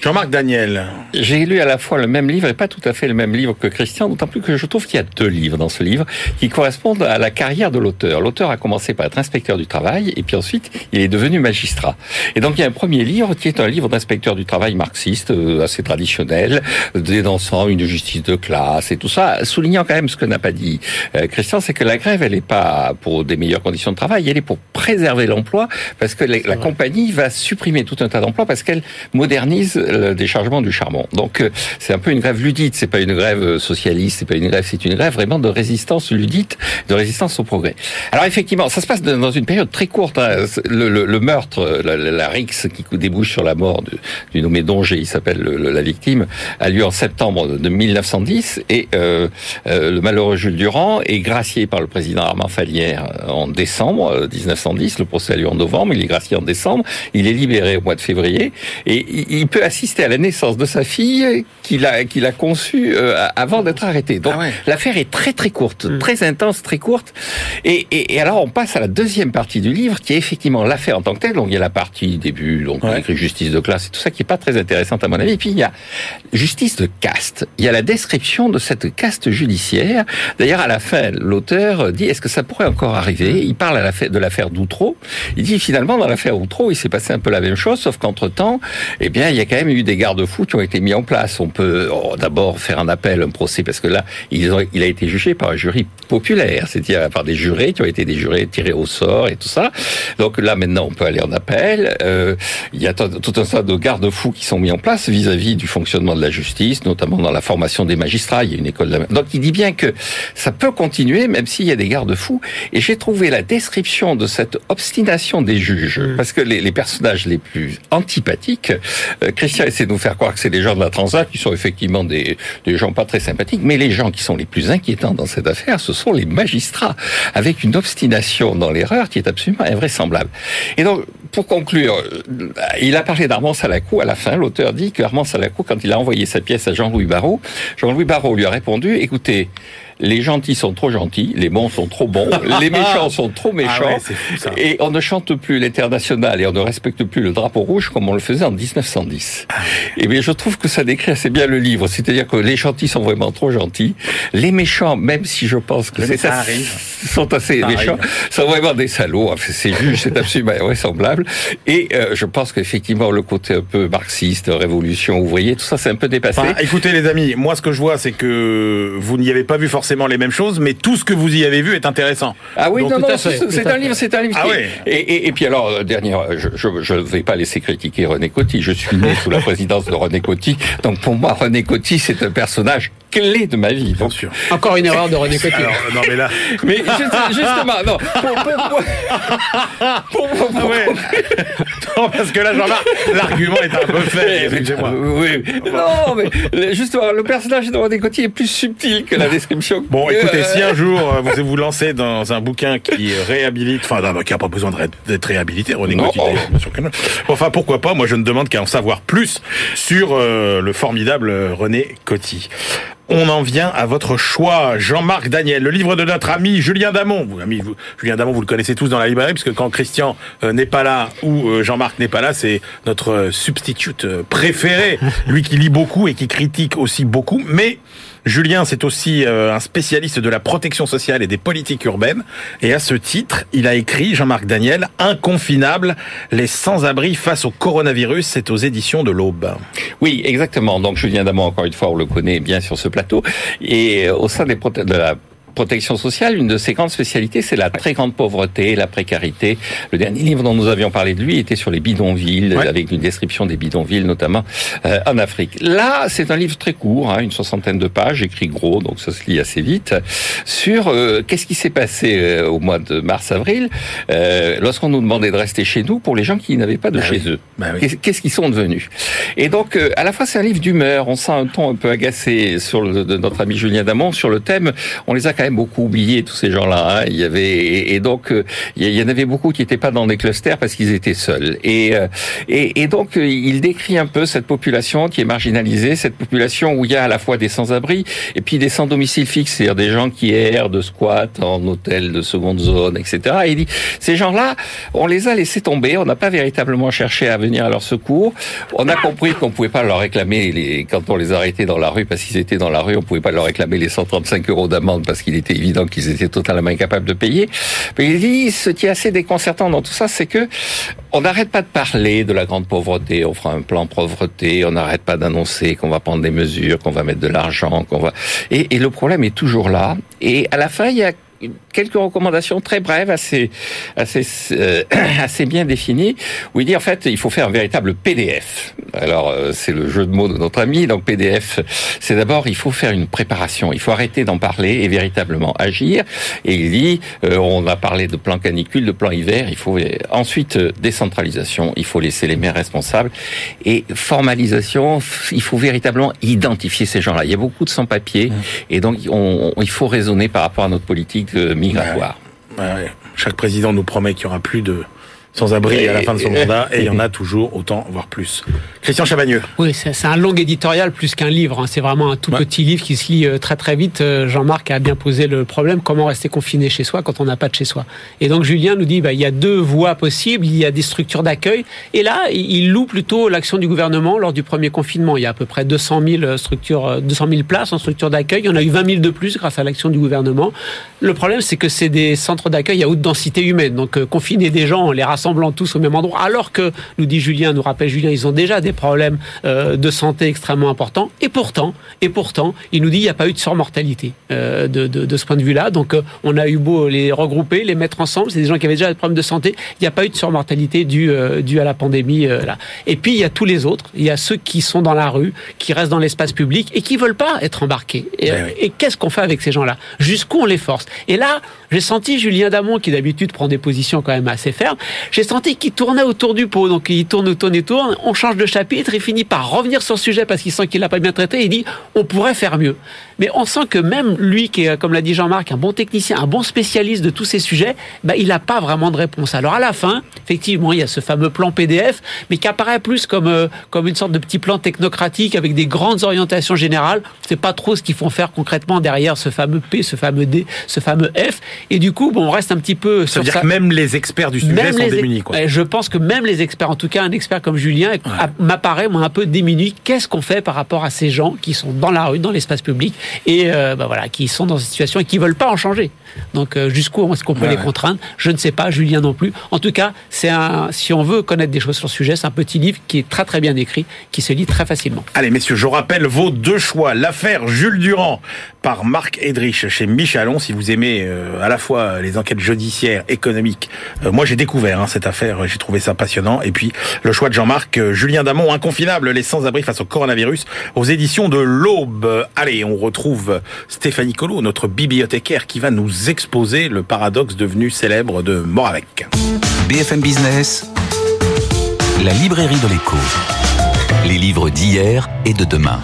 Jean-Marc Daniel. J'ai lu à la fois le même livre et pas tout à fait le même livre que Christian, d'autant plus que je trouve qu'il y a deux livres dans ce livre qui correspondent à la carrière de l'auteur. L'auteur a commencé par être inspecteur du travail et puis ensuite il est devenu magistrat. Et donc il y a un premier livre qui est un livre d'inspecteur du travail marxiste, euh, assez traditionnel, dénonçant une justice de classe et tout ça, soulignant quand même ce que n'a pas dit euh, Christian, c'est que la grève elle n'est pas pour des meilleures conditions de travail, elle est pour préserver l'emploi parce que la compagnie va supprimer tout un tas d'emplois parce qu'elle modernise le déchargement du charbon. Donc euh, c'est un peu une grève ludite, c'est pas une grève socialiste, c'est pas une grève, c'est une grève vraiment de résistance ludite, de résistance au progrès. Alors effectivement, ça se passe dans une période très courte. Hein. Le, le, le, meurtre, la, la, rixe qui débouche sur la mort de, du nommé Dongé, il s'appelle la victime, a lieu en septembre de 1910 et euh, euh, le malheureux Jules Durand est gracié par le président Armand Falière en décembre 1910. Le procès a lieu en novembre, il est gracié en décembre, il est libéré au mois de février et il peut assister à la naissance de sa fille qu'il a qu'il a conçue euh, avant d'être arrêté. Donc ah l'affaire est très très courte, mm. très intense, très courte. Et, et, et, alors on passe à la deuxième partie du livre qui est effectivement l'affaire en tant que telle. Donc il y a la partie début, donc ouais. écrit justice de classe et tout ça qui est pas très intéressante à mon avis. Et puis il y a justice de caste. Il y a la description de cette caste judiciaire. D'ailleurs à la fin, l'auteur dit est-ce que ça pourrait encore arriver? Il parle à la de l'affaire d'Outreau. Il dit finalement dans l'affaire Outreau, il s'est passé un peu la même chose, sauf qu'entre temps, eh bien il y a quand même eu des garde-fous qui ont été mis en place. On peut oh, d'abord faire un appel, un procès, parce que là, il a été jugé par un jury populaire, c'est-à-dire par des jurés qui ont été des jurés tirés au sort et tout ça. Donc là, maintenant, on peut aller en appel. Euh, il y a tout un tas de garde-fous qui sont mis en place vis-à-vis du fonctionnement de la justice, notamment dans la formation des magistrats. Il y a une école de la... Donc il dit bien que ça peut continuer, même s'il y a des garde-fous. Et j'ai trouvé la description de cette obstination des juges, mmh. parce que les, les, personnages les plus antipathiques, euh, Christian essaie de nous faire croire que c'est des gens de la Transat qui sont effectivement des, gens pas très sympathiques, mais les gens qui sont les plus inquiétants dans cette affaire, ce sont les magistrats, avec une obstination dans l'erreur qui est absolument invraisemblable. Et donc, pour conclure, euh, il a parlé d'Armand Salacou à la fin. L'auteur dit que Armand Salacou, quand il a envoyé sa pièce à Jean-Louis Barrault, Jean-Louis Barrault lui a répondu, écoutez, les gentils sont trop gentils, les bons sont trop bons, les méchants sont trop méchants, ah ouais, fou, et on ne chante plus l'international et on ne respecte plus le drapeau rouge comme on le faisait en 1910. Ah et bien je trouve que ça décrit assez bien le livre, c'est-à-dire que les gentils sont vraiment trop gentils, les méchants, même si je pense que c'est ça arrive. sont assez ça méchants, arrive. sont vraiment des salauds. Enfin, c'est juste, c'est absolument vraisemblable. Et euh, je pense qu'effectivement le côté un peu marxiste, révolution ouvrier, tout ça c'est un peu dépassé. Enfin, écoutez les amis, moi ce que je vois c'est que vous n'y avez pas vu forcément les mêmes choses, mais tout ce que vous y avez vu est intéressant. Ah oui, Donc, non, non, c'est un livre, c'est un livre. Ah et, et, et puis alors, euh, dernière, je je je ne vais pas laisser critiquer René Coty. Je suis né sous la présidence de René Coty, donc pour moi, René Coty, c'est un personnage clé de ma vie. Bien sûr. Encore une erreur de René Coty. Alors, non mais là, mais juste- justement, non, pour, pour, pour, pour- pour- Ah ouais. non parce que là Jean-Marc, l'argument est un peu fait. Excusez-moi. Euh, oui, non, mais justement, le personnage de René Coty est plus subtil que la description. Bon, écoutez, si un jour euh, vous vous lancez dans un bouquin qui réhabilite, enfin, qui n'a pas besoin d'être réhabilité, René bien sûr que non. Enfin, pourquoi pas Moi, je ne demande qu'à en savoir plus sur euh, le formidable René Coty. On en vient à votre choix, Jean-Marc Daniel, le livre de notre ami Julien Damon. Vous, ami, vous- Julien Damon, vous le connaissez tous dans la librairie, puisque quand Christian euh, n'est pas là ou euh, Jean-Marc n'est pas là, c'est notre euh, substitute euh, préféré, lui qui lit beaucoup et qui critique aussi beaucoup. Mais Julien, c'est aussi euh, un spécialiste de la protection sociale et des politiques urbaines. Et à ce titre, il a écrit, Jean-Marc Daniel, Inconfinable, les sans-abri face au coronavirus. C'est aux éditions de l'Aube. Oui, exactement. Donc Julien Damon, encore une fois, on le connaît bien sur ce plateau. Et euh, au sein des de protection sociale, une de ses grandes spécialités, c'est la très grande pauvreté, la précarité. Le dernier livre dont nous avions parlé de lui était sur les bidonvilles, Ouais. avec une description des bidonvilles, notamment euh, en Afrique. Là, c'est un livre très court, hein, une soixantaine de pages, écrit gros, donc ça se lit assez vite, sur euh, qu'est-ce qui s'est passé euh, au mois de mars-avril, euh, lorsqu'on nous demandait de rester chez nous pour les gens qui n'avaient pas de Bah chez oui. eux. Bah oui. Qu'est- Qu'est-ce qu'ils sont devenus? Et donc, euh, à la fois, c'est un livre d'humeur. On sent un ton un peu agacé sur le, de notre ami Julien Damon sur le thème. On les a beaucoup oublié tous ces gens-là. Hein. Il y avait et, donc euh, il y en avait beaucoup qui n'étaient pas dans des clusters parce qu'ils étaient seuls. Et, euh, et, donc il décrit un peu cette population qui est marginalisée, cette population où il y a à la fois des sans-abri et puis des sans domicile fixe, c'est-à-dire des gens qui errent de squat en hôtel de seconde zone, etc. Et il dit ces gens-là, on les a laissés tomber, on n'a pas véritablement cherché à venir à leur secours. On a compris qu'on pouvait pas leur réclamer les quand on les arrêtait dans la rue parce qu'ils étaient dans la rue, on pouvait pas leur réclamer les 135 euros d'amende parce qu'il était évident qu'ils étaient totalement incapables de payer. Mais il dit, ce qui est assez déconcertant dans tout ça, c'est que on n'arrête pas de parler de la grande pauvreté, on fera un plan pauvreté, on n'arrête pas d'annoncer qu'on va prendre des mesures, qu'on va mettre de l'argent, qu'on va... Et, et le problème est toujours là. Et à la fin, il y a quelques recommandations très brèves, assez, assez, euh, assez bien définies, où il dit en fait il faut faire un véritable PDF. Alors euh, c'est le jeu de mots de notre ami. Donc PDF, c'est d'abord il faut faire une préparation, il faut arrêter d'en parler et véritablement agir. Et il dit euh, on a parlé de plan canicule, de plan hiver, il faut ensuite décentralisation, il faut laisser les maires responsables et formalisation, il faut véritablement identifier ces gens-là. Il y a beaucoup de sans-papiers et donc on, il faut raisonner par rapport à notre politique Chaque président nous promet qu'il y aura plus de sans abri à la fin de son mandat, et il y en a toujours autant, voire plus. Christian Chavagneux. Oui, c'est un long éditorial plus qu'un livre. Hein. C'est vraiment un tout petit livre qui se lit euh, très très vite. Euh, Jean-Marc a bien posé le problème comment rester confiné chez soi quand on n'a pas de chez soi? Et donc Julien nous dit bah, il y a deux voies possibles. Il y a des structures d'accueil. Et là, il loue plutôt l'action du gouvernement lors du premier confinement. Il y a à peu près 200 000 structures, 200 000 places en structure d'accueil. Il y en a eu 20 000 de plus grâce à l'action du gouvernement. Le problème, c'est que c'est des centres d'accueil à haute densité humaine. Donc euh, confiner des gens, on les rassemblant tous au même endroit, alors que, nous dit Julien, nous rappelle Julien, ils ont déjà des problèmes euh, de santé extrêmement importants, et pourtant, et pourtant, il nous dit il n'y a pas eu de surmortalité euh, de, de, de, ce point de vue-là. Donc, euh, on a eu beau les regrouper, les mettre ensemble, c'est des gens qui avaient déjà des problèmes de santé, il n'y a pas eu de surmortalité due, due à la pandémie. là. Et puis, il y a tous les autres, il y a ceux qui sont dans la rue, qui restent dans l'espace public et qui veulent pas être embarqués. Et, eh et qu'est-ce qu'on fait avec ces gens-là? Jusqu'où on les force? Et là, j'ai senti Julien Damon, qui d'habitude prend des positions quand même assez fermes, j'ai senti qui tournait autour du pot. Donc il tourne, tourne et tourne. On change de chapitre. Il finit par revenir sur le sujet parce qu'il sent qu'il l'a pas bien traité. Il dit on pourrait faire mieux. Mais on sent que même lui, qui est, comme l'a dit Jean-Marc, un bon technicien, un bon spécialiste de tous ces sujets, bah, il n'a pas vraiment de réponse. Alors à la fin, effectivement, il y a ce fameux plan PDF, mais qui apparaît plus comme, euh, comme une sorte de petit plan technocratique avec des grandes orientations générales. C'est pas trop ce qu'ils font faire concrètement derrière ce fameux P, ce fameux D, ce fameux F. Et du coup, bon, on reste un petit peu. Ça veut dire que même les experts du sujet sont démunis. Quoi je pense que même les experts, en tout cas un expert comme Julien, m'apparaît moi un peu démuni. Qu'est-ce qu'on fait par rapport à ces gens qui sont dans la rue, dans l'espace public et euh, bah voilà, qui sont dans cette situation et qui veulent pas en changer? Donc euh, jusqu'où est-ce qu'on peut les contraindre? Je ne sais pas, Julien non plus. En tout cas, c'est un. Si on veut connaître des choses sur le sujet, c'est un petit livre qui est très très bien écrit, qui se lit très facilement. Allez, messieurs, je rappelle vos deux choix. L'affaire Jules Durand par Marc Edrich chez Michalon. Si vous aimez euh, à la fois les enquêtes judiciaires, économiques, moi j'ai découvert hein, cette affaire j'ai trouvé ça passionnant. Et puis le choix de Jean-Marc, euh, Julien Damon, Inconfinable, les sans-abri face au coronavirus, aux éditions de l'Aube. Allez, on retrouve Stéphanie Collot, notre bibliothécaire, qui va nous exposer le paradoxe devenu célèbre de Moravec. BFM Business, la librairie de l'écho. Les livres d'hier et de demain.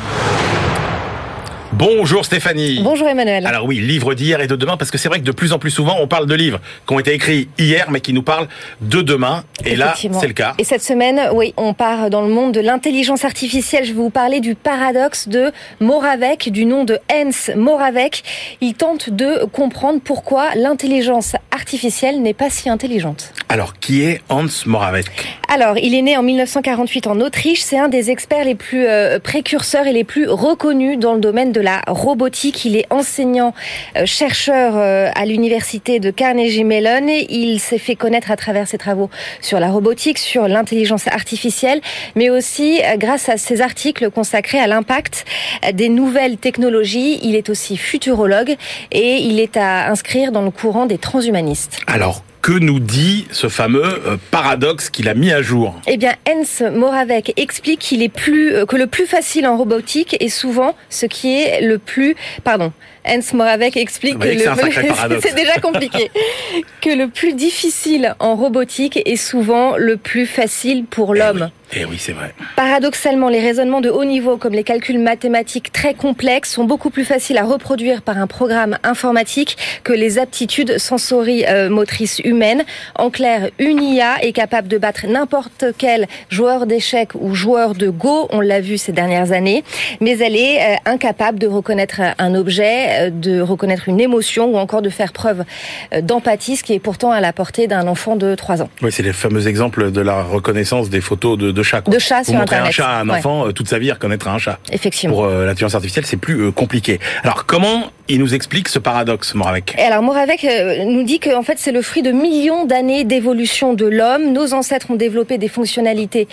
Bonjour Stéphanie. Bonjour Emmanuel. Alors oui, livre d'hier et de demain, parce que c'est vrai que de plus en plus souvent, on parle de livres qui ont été écrits hier, mais qui nous parlent de demain. Et là, c'est le cas. Et cette semaine, oui, on part dans le monde de l'intelligence artificielle. Je vais vous parler du paradoxe de Moravec, du nom de Hans Moravec. Il tente de comprendre pourquoi l'intelligence artificielle n'est pas si intelligente. Alors, qui est Hans Moravec? Alors, il est né en 1948 en Autriche. C'est un des experts les plus euh, précurseurs et les plus reconnus dans le domaine de de la robotique. Il est enseignant euh, chercheur euh, à l'université de Carnegie Mellon. Il s'est fait connaître à travers ses travaux sur la robotique, sur l'intelligence artificielle, mais aussi euh, grâce à ses articles consacrés à l'impact des nouvelles technologies. Il est aussi futurologue et il est à inscrire dans le courant des transhumanistes. Alors, que nous dit ce fameux euh, paradoxe qu'il a mis à jour. Eh bien, Hans Moravec explique qu'il est plus euh, que le plus facile en robotique est souvent ce qui est le plus, pardon, Hans Moravec explique que que c'est un le- sacré paradoxe. c'est déjà compliqué, que le plus difficile en robotique est souvent le plus facile pour l'homme. Eh oui, c'est vrai. Paradoxalement, les raisonnements de haut niveau, comme les calculs mathématiques très complexes, sont beaucoup plus faciles à reproduire par un programme informatique que les aptitudes sensory-motrices humaines. En clair, une IA est capable de battre n'importe quel joueur d'échecs ou joueur de Go, on l'a vu ces dernières années, mais elle est euh, incapable de reconnaître un objet, euh, de reconnaître une émotion ou encore de faire preuve euh, d'empathie, ce qui est pourtant à la portée d'un enfant de 3 ans. Oui, c'est les fameux exemples de la reconnaissance des photos de, de chats. quoi. De chats Vous sur montrez un chat à un enfant, euh, toute sa vie, il reconnaîtra un chat. Effectivement. Pour euh, l'intelligence artificielle, c'est plus euh, compliqué. Alors, comment il nous explique ce paradoxe, Moravec? Et alors Moravec nous dit que en fait c'est le fruit de millions d'années d'évolution de l'homme. Nos ancêtres ont développé des fonctionnalités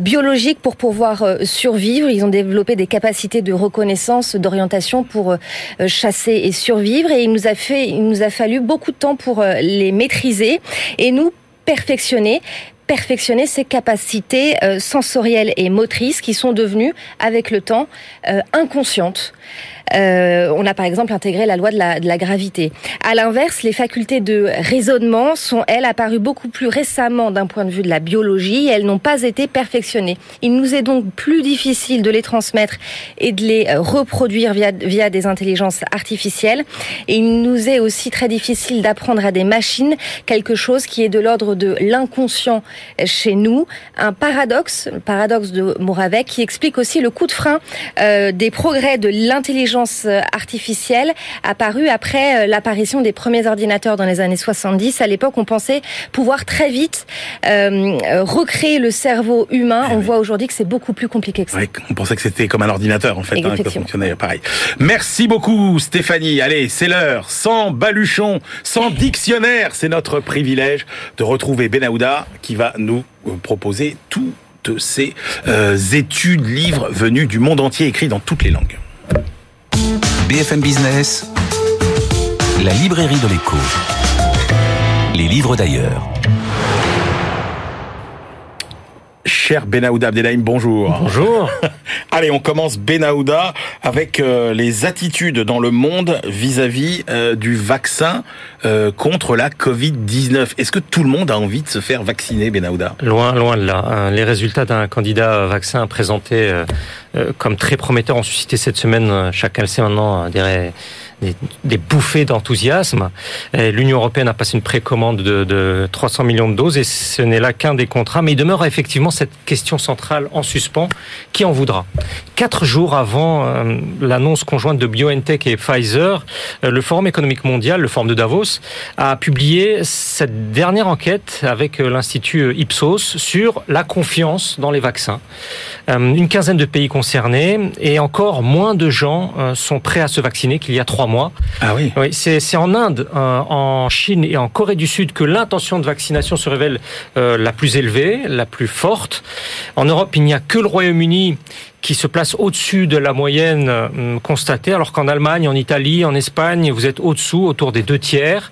biologiques pour pouvoir survivre. Ils ont développé des capacités de reconnaissance, d'orientation pour chasser et survivre. Et il nous a fait, il nous a fallu beaucoup de temps pour euh, les maîtriser et nous perfectionner perfectionner ses capacités euh, sensorielles et motrices qui sont devenues, avec le temps, euh, inconscientes. Euh, on a par exemple intégré la loi de la, de la gravité. À l'inverse, les facultés de raisonnement sont, elles, apparues beaucoup plus récemment d'un point de vue de la biologie et elles n'ont pas été perfectionnées. Il nous est donc plus difficile de les transmettre et de les euh, reproduire via, via des intelligences artificielles. Et il nous est aussi très difficile d'apprendre à des machines quelque chose qui est de l'ordre de l'inconscient chez nous. Un paradoxe, le paradoxe de Moravec, qui explique aussi le coup de frein euh, des progrès de l'intelligence artificielle apparu après euh, l'apparition des premiers ordinateurs dans les années 70. À l'époque, on pensait pouvoir très vite euh, euh, recréer le cerveau humain. Eh on oui. voit aujourd'hui que c'est beaucoup plus compliqué que ça. On pensait que c'était comme un ordinateur en fait, hein, que ça Effectivement. fonctionnait pareil. Merci beaucoup Stéphanie. Allez, c'est l'heure. Sans baluchon, sans dictionnaire, c'est notre privilège de retrouver Benahouda qui va nous euh, proposer toutes ces euh, études, livres venus du monde entier, écrits dans toutes les langues. BFM Business, la librairie de l'écho. Les livres d'ailleurs. Cher Benahouda Abdelhaim, bonjour. Bonjour. Allez, on commence Benahouda avec euh, les attitudes dans le monde vis-à-vis euh, du vaccin euh, contre la Covid-19. Est-ce que tout le monde a envie de se faire vacciner, Benahouda? Loin, loin de là. Hein. Les résultats d'un candidat vaccin présenté comme très prometteur ont suscité cette semaine, chacun le sait maintenant, euh, des, des, bouffées d'enthousiasme. L'Union européenne a passé une précommande de, de 300 millions de doses et ce n'est là qu'un des contrats. Mais il demeure effectivement cette question centrale en suspens. Qui en voudra? Quatre jours avant euh, l'annonce conjointe de BioNTech et Pfizer, euh, le Forum économique mondial, le Forum de Davos, a publié cette dernière enquête avec euh, l'Institut Ipsos sur la confiance dans les vaccins. Une quinzaine de pays concernés et encore moins de gens sont prêts à se vacciner qu'il y a trois mois. Ah oui. Oui, c'est en Inde, euh, en Chine et en Corée du Sud que l'intention de vaccination se révèle euh, la plus élevée, la plus forte. En Europe, il n'y a que le Royaume-Uni qui se place au-dessus de la moyenne euh, constatée, alors qu'en Allemagne, en Italie, en Espagne, vous êtes au-dessous, autour des deux tiers.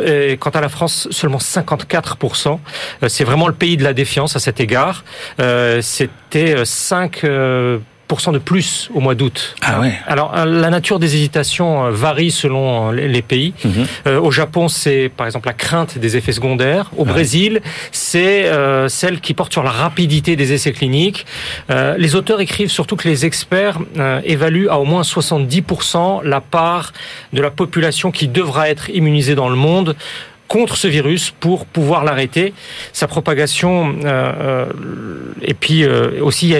Et quant à la France, seulement 54%. Euh, C'est vraiment le pays de la défiance à cet égard. C'était euh, 5 de plus au mois d'août. Ah ouais. Alors euh, la nature des hésitations euh, varie selon euh, les pays. Mhm. Euh, au Japon, c'est par exemple la crainte des effets secondaires. Au Ouais. Brésil, c'est euh, celle qui porte sur la rapidité des essais cliniques. Euh, les auteurs écrivent surtout que les experts évaluent à au moins 70% la part de la population qui devra être immunisée dans le monde contre ce virus pour pouvoir l'arrêter, sa propagation, euh, euh, et puis euh, aussi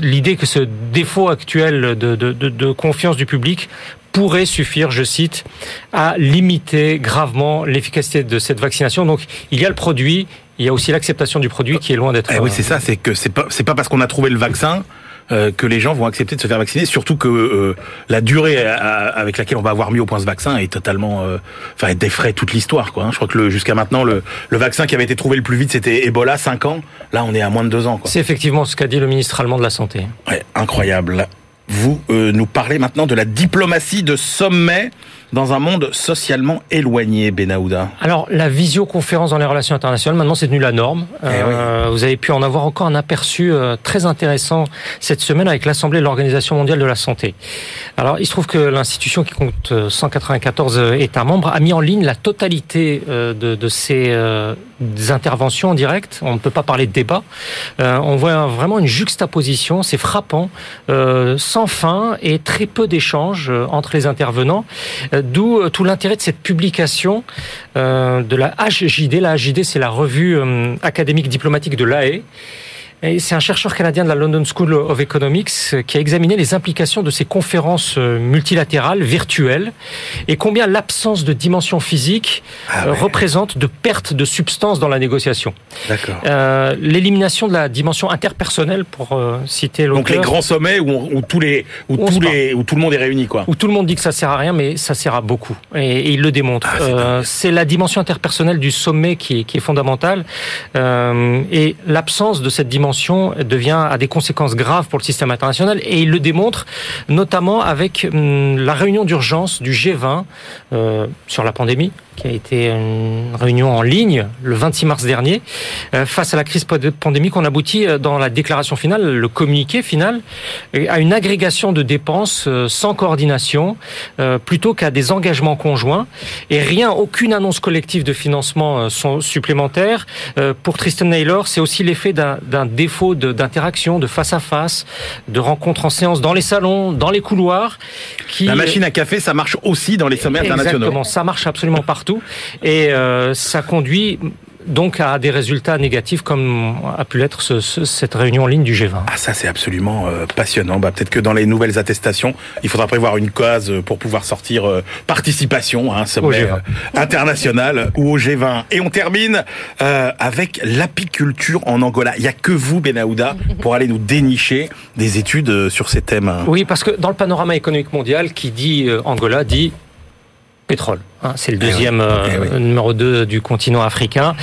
l'idée que ce défaut actuel de, de, de, de confiance du public pourrait suffire, je cite, à limiter gravement l'efficacité de cette vaccination. Donc il y a le produit, il y a aussi l'acceptation du produit qui est loin d'être. Eh oui, euh, c'est ça, c'est que c'est pas c'est pas parce qu'on a trouvé le vaccin euh, que les gens vont accepter de se faire vacciner, surtout que euh, la durée euh, avec laquelle on va avoir mis au point ce vaccin est totalement, euh, enfin, elle défraie toute l'histoire, quoi. hein. Je crois que le- jusqu'à maintenant, le, le vaccin qui avait été trouvé le plus vite, c'était Ebola, 5 ans. Là, on est à moins de 2 ans, quoi. C'est effectivement ce qu'a dit le ministre allemand de la Santé. Ouais, incroyable. vous euh, nous parlez maintenant de la diplomatie de sommet dans un monde socialement éloigné, Benahouda Alors, la visioconférence dans les relations internationales, maintenant, c'est devenu la norme. Eh euh, Vous avez pu en avoir encore un aperçu euh, très intéressant cette semaine avec l'Assemblée de l'Organisation mondiale de la santé. Alors, il se trouve que l'institution qui compte 194 euh, États membres a mis en ligne la totalité de, de ces interventions en direct. On ne peut pas parler de débat. on voit vraiment une juxtaposition, c'est frappant, sans fin et très peu d'échanges entre les intervenants. D'où euh, tout l'intérêt de cette publication euh, de la HJD. La HJD, c'est la revue euh, académique diplomatique de l'AE. C'est un chercheur canadien de la London School of Economics qui a examiné les implications de ces conférences multilatérales virtuelles et combien l'absence de dimension physique ah représente de perte de substance dans la négociation. D'accord. Euh, L'élimination de la dimension interpersonnelle, pour euh, citer l'auteur. Donc les grands sommets où, où tous les, où tous les, où tout le monde est réuni, quoi. Où tout le monde dit que ça sert à rien, mais ça sert à beaucoup, et, et il le démontre. Ah, euh, c'est la dimension interpersonnelle du sommet qui est, qui est fondamentale, euh, et l'absence de cette dimension devient a des conséquences graves pour le système international et il le démontre notamment avec hum, la réunion d'urgence du G20 euh, sur la pandémie qui a été une réunion en ligne le 26 mars dernier. Euh, face à la crise pandémique, on aboutit euh, dans la déclaration finale, le communiqué final, à une agrégation de dépenses euh, sans coordination, plutôt qu'à des engagements conjoints. Et rien, aucune annonce collective de financement supplémentaire. Pour Tristan Naylor, c'est aussi l'effet d'un défaut d'interaction, de face à face, de rencontres en séance dans les salons, dans les couloirs. Qui... La machine à café, ça marche aussi dans les sommets internationaux. Exactement, ça marche absolument partout. Et euh, ça conduit donc à des résultats négatifs comme a pu l'être ce, ce, cette réunion en ligne du G20. Ah ça c'est absolument euh, passionnant. Bah, Peut-être que dans les nouvelles attestations, il faudra prévoir une case pour pouvoir sortir euh, participation, hein, sommet euh, international ou au G20. Et on termine euh, avec l'apiculture en Angola. Il n'y a que vous, Benahouda, pour aller nous dénicher des études sur ces thèmes. Oui, parce que dans le panorama économique mondial, qui dit Angola dit pétrole. Hein, c'est le Eh oui, deuxième euh, eh oui. numéro 2 du continent africain.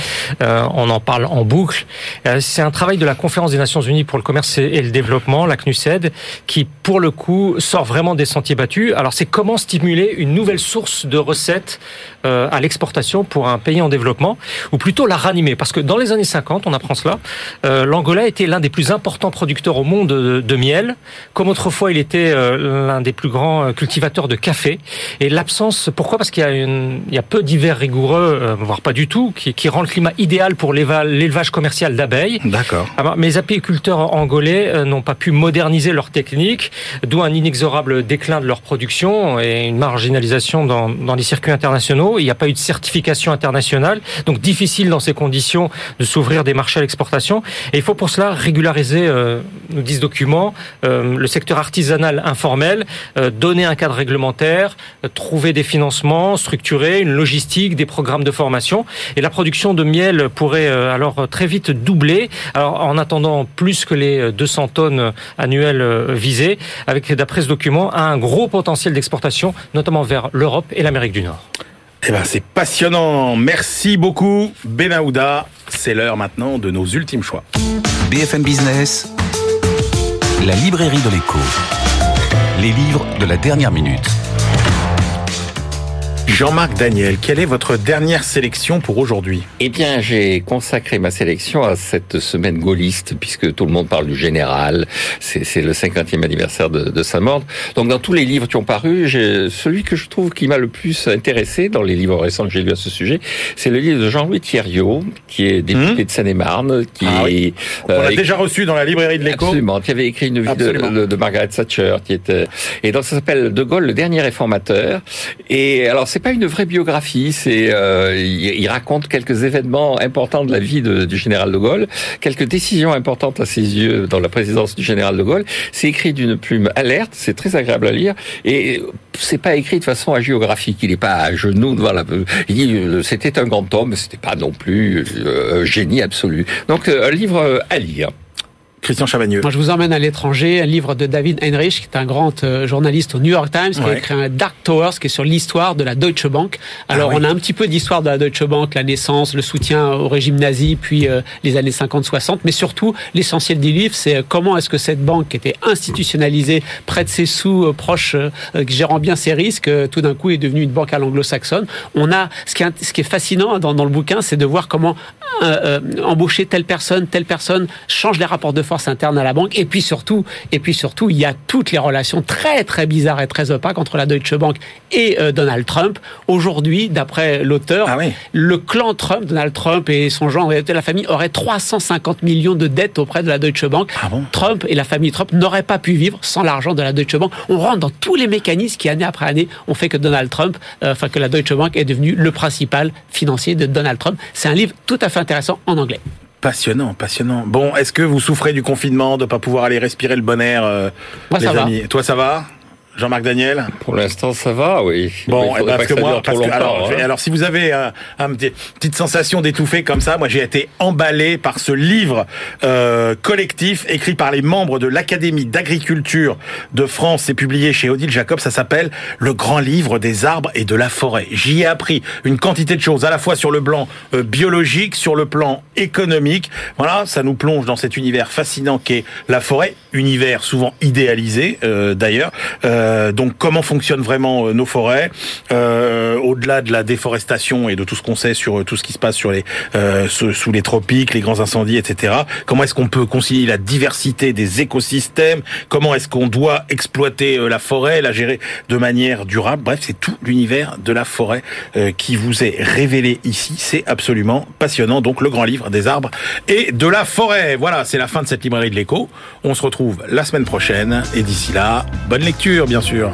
Euh, on en parle en boucle. Euh, c'est un travail de la Conférence des Nations Unies pour le commerce et le développement, la CNUSED, qui pour le coup sort vraiment des sentiers battus. Alors c'est comment stimuler une nouvelle source de recettes euh, à l'exportation pour un pays en développement, ou plutôt la ranimer? Parce que dans les années 50, on apprend cela, euh, l'Angola était l'un des plus importants producteurs au monde de, miel, comme autrefois il était l'un des plus grands cultivateurs de café. Et l'absence, pourquoi? Parce qu'il y a une il y a peu d'hivers rigoureux, euh, voire pas du tout, qui, qui rend le climat idéal pour l'élevage commercial d'abeilles. D'accord. Alors, mais les apiculteurs angolais euh, n'ont pas pu moderniser leur technique, d'où un inexorable déclin de leur production et une marginalisation dans, dans les circuits internationaux. Il n'y a pas eu de certification internationale, donc difficile dans ces conditions de s'ouvrir des marchés à l'exportation. Et il faut pour cela régulariser, euh, nous disent documents, euh, le secteur artisanal informel, euh, donner un cadre réglementaire, trouver des financements, structurer une logistique, des programmes de formation. Et la production de miel pourrait euh, alors euh, très vite doubler. Alors en attendant plus que les euh, 200 tonnes annuelles euh, visées, avec d'après ce document un gros potentiel d'exportation, notamment vers l'Europe et l'Amérique du Nord. Eh ben, c'est passionnant. Merci beaucoup, Benahouda. C'est l'heure maintenant de nos ultimes choix. BFM Business, la librairie de l'écho. Les livres de la dernière minute. Jean-Marc Daniel, quelle est votre dernière sélection pour aujourd'hui? Eh bien, j'ai consacré ma sélection à cette semaine gaulliste, puisque tout le monde parle du général. C'est le 50e anniversaire de, de sa mort. Donc, dans tous les livres qui ont paru, j'ai- celui que je trouve qui m'a le plus intéressé dans les livres récents que j'ai lus à ce sujet, c'est le livre de Jean-Louis Thierriot, qui est député de Seine-et-Marne, qui Ah oui. On l'a euh, déjà reçu dans la librairie de l'écho. Absolument, qui avait écrit une vie de, de Margaret Thatcher, qui était et donc ça s'appelle De Gaulle, le dernier réformateur. Et alors c'est pas une vraie biographie, c'est euh, il, raconte quelques événements importants de la vie du général de Gaulle, quelques décisions importantes à ses yeux dans la présidence du général de Gaulle. C'est écrit d'une plume alerte, c'est très agréable à lire et c'est pas écrit de façon hagiographique. Il est pas à genoux devant la. Euh, c'était un grand homme, c'était pas non plus euh, un génie absolu. Donc euh, un livre à lire. Christian Chavagneux. Moi, je vous emmène à l'étranger, un livre de David Heinrich, qui est un grand euh, journaliste au New York Times, qui a écrit un Dark Towers, qui est sur l'histoire de la Deutsche Bank. Alors, Ah oui. on a un petit peu d'histoire de la Deutsche Bank, la naissance, le soutien au régime nazi, puis euh, les années 50-60, mais surtout, l'essentiel du livre, c'est euh, comment est-ce que cette banque qui était institutionnalisée, près de ses sous, proche, gérant bien ses risques, tout d'un coup est devenue une banque à l'anglo-saxonne. On a, ce qui est, ce qui est fascinant dans, dans le bouquin, c'est de voir comment embaucher telle personne, telle personne change les rapports de force internes à la banque. Et puis surtout, et puis surtout, il y a toutes les relations très très bizarres et très opaques entre la Deutsche Bank et euh, Donald Trump. Aujourd'hui, d'après l'auteur, Ah oui. le clan Trump, Donald Trump et son genre, en réalité, la famille aurait 350 millions de dettes auprès de la Deutsche Bank. Ah bon? Trump et la famille Trump n'auraient pas pu vivre sans l'argent de la Deutsche Bank. On rentre dans tous les mécanismes qui, année après année, ont fait que Donald Trump, euh, enfin que la Deutsche Bank est devenue le principal financier de Donald Trump. C'est un livre tout à fait intéressant en anglais. Passionnant, passionnant. Bon, est-ce que vous souffrez du confinement, de pas pouvoir aller respirer le bon air, euh, Moi, les ça va. amis? Toi, ça va? Jean-Marc Daniel Pour l'instant, ça va, oui. Bon, eh ben, parce que ça moi, parce que, alors, hein. alors, si vous avez un, un petit- petite sensation d'étouffer comme ça, moi j'ai été emballé par ce livre euh, collectif écrit par les membres de l'Académie d'agriculture de France. C'est publié chez Odile Jacob. Ça s'appelle Le Grand Livre des arbres et de la forêt. J'y ai appris une quantité de choses, à la fois sur le plan euh, biologique, sur le plan économique. Voilà, ça nous plonge dans cet univers fascinant qu'est la forêt, univers souvent idéalisé euh, d'ailleurs. Euh, donc comment fonctionnent vraiment euh, nos forêts, euh, au-delà de la déforestation et de tout ce qu'on sait sur euh, tout ce qui se passe sur les euh, sous les tropiques, les grands incendies, etc. Comment est-ce qu'on peut concilier la diversité des écosystèmes? Comment est-ce qu'on doit exploiter euh, la forêt, la gérer de manière durable? Bref, c'est tout l'univers de la forêt euh, qui vous est révélé ici. C'est absolument passionnant. Donc le grand livre des arbres et de la forêt. Voilà, c'est la fin de cette librairie de l'écho. On se retrouve la semaine prochaine et d'ici là, bonne lecture bien sûr.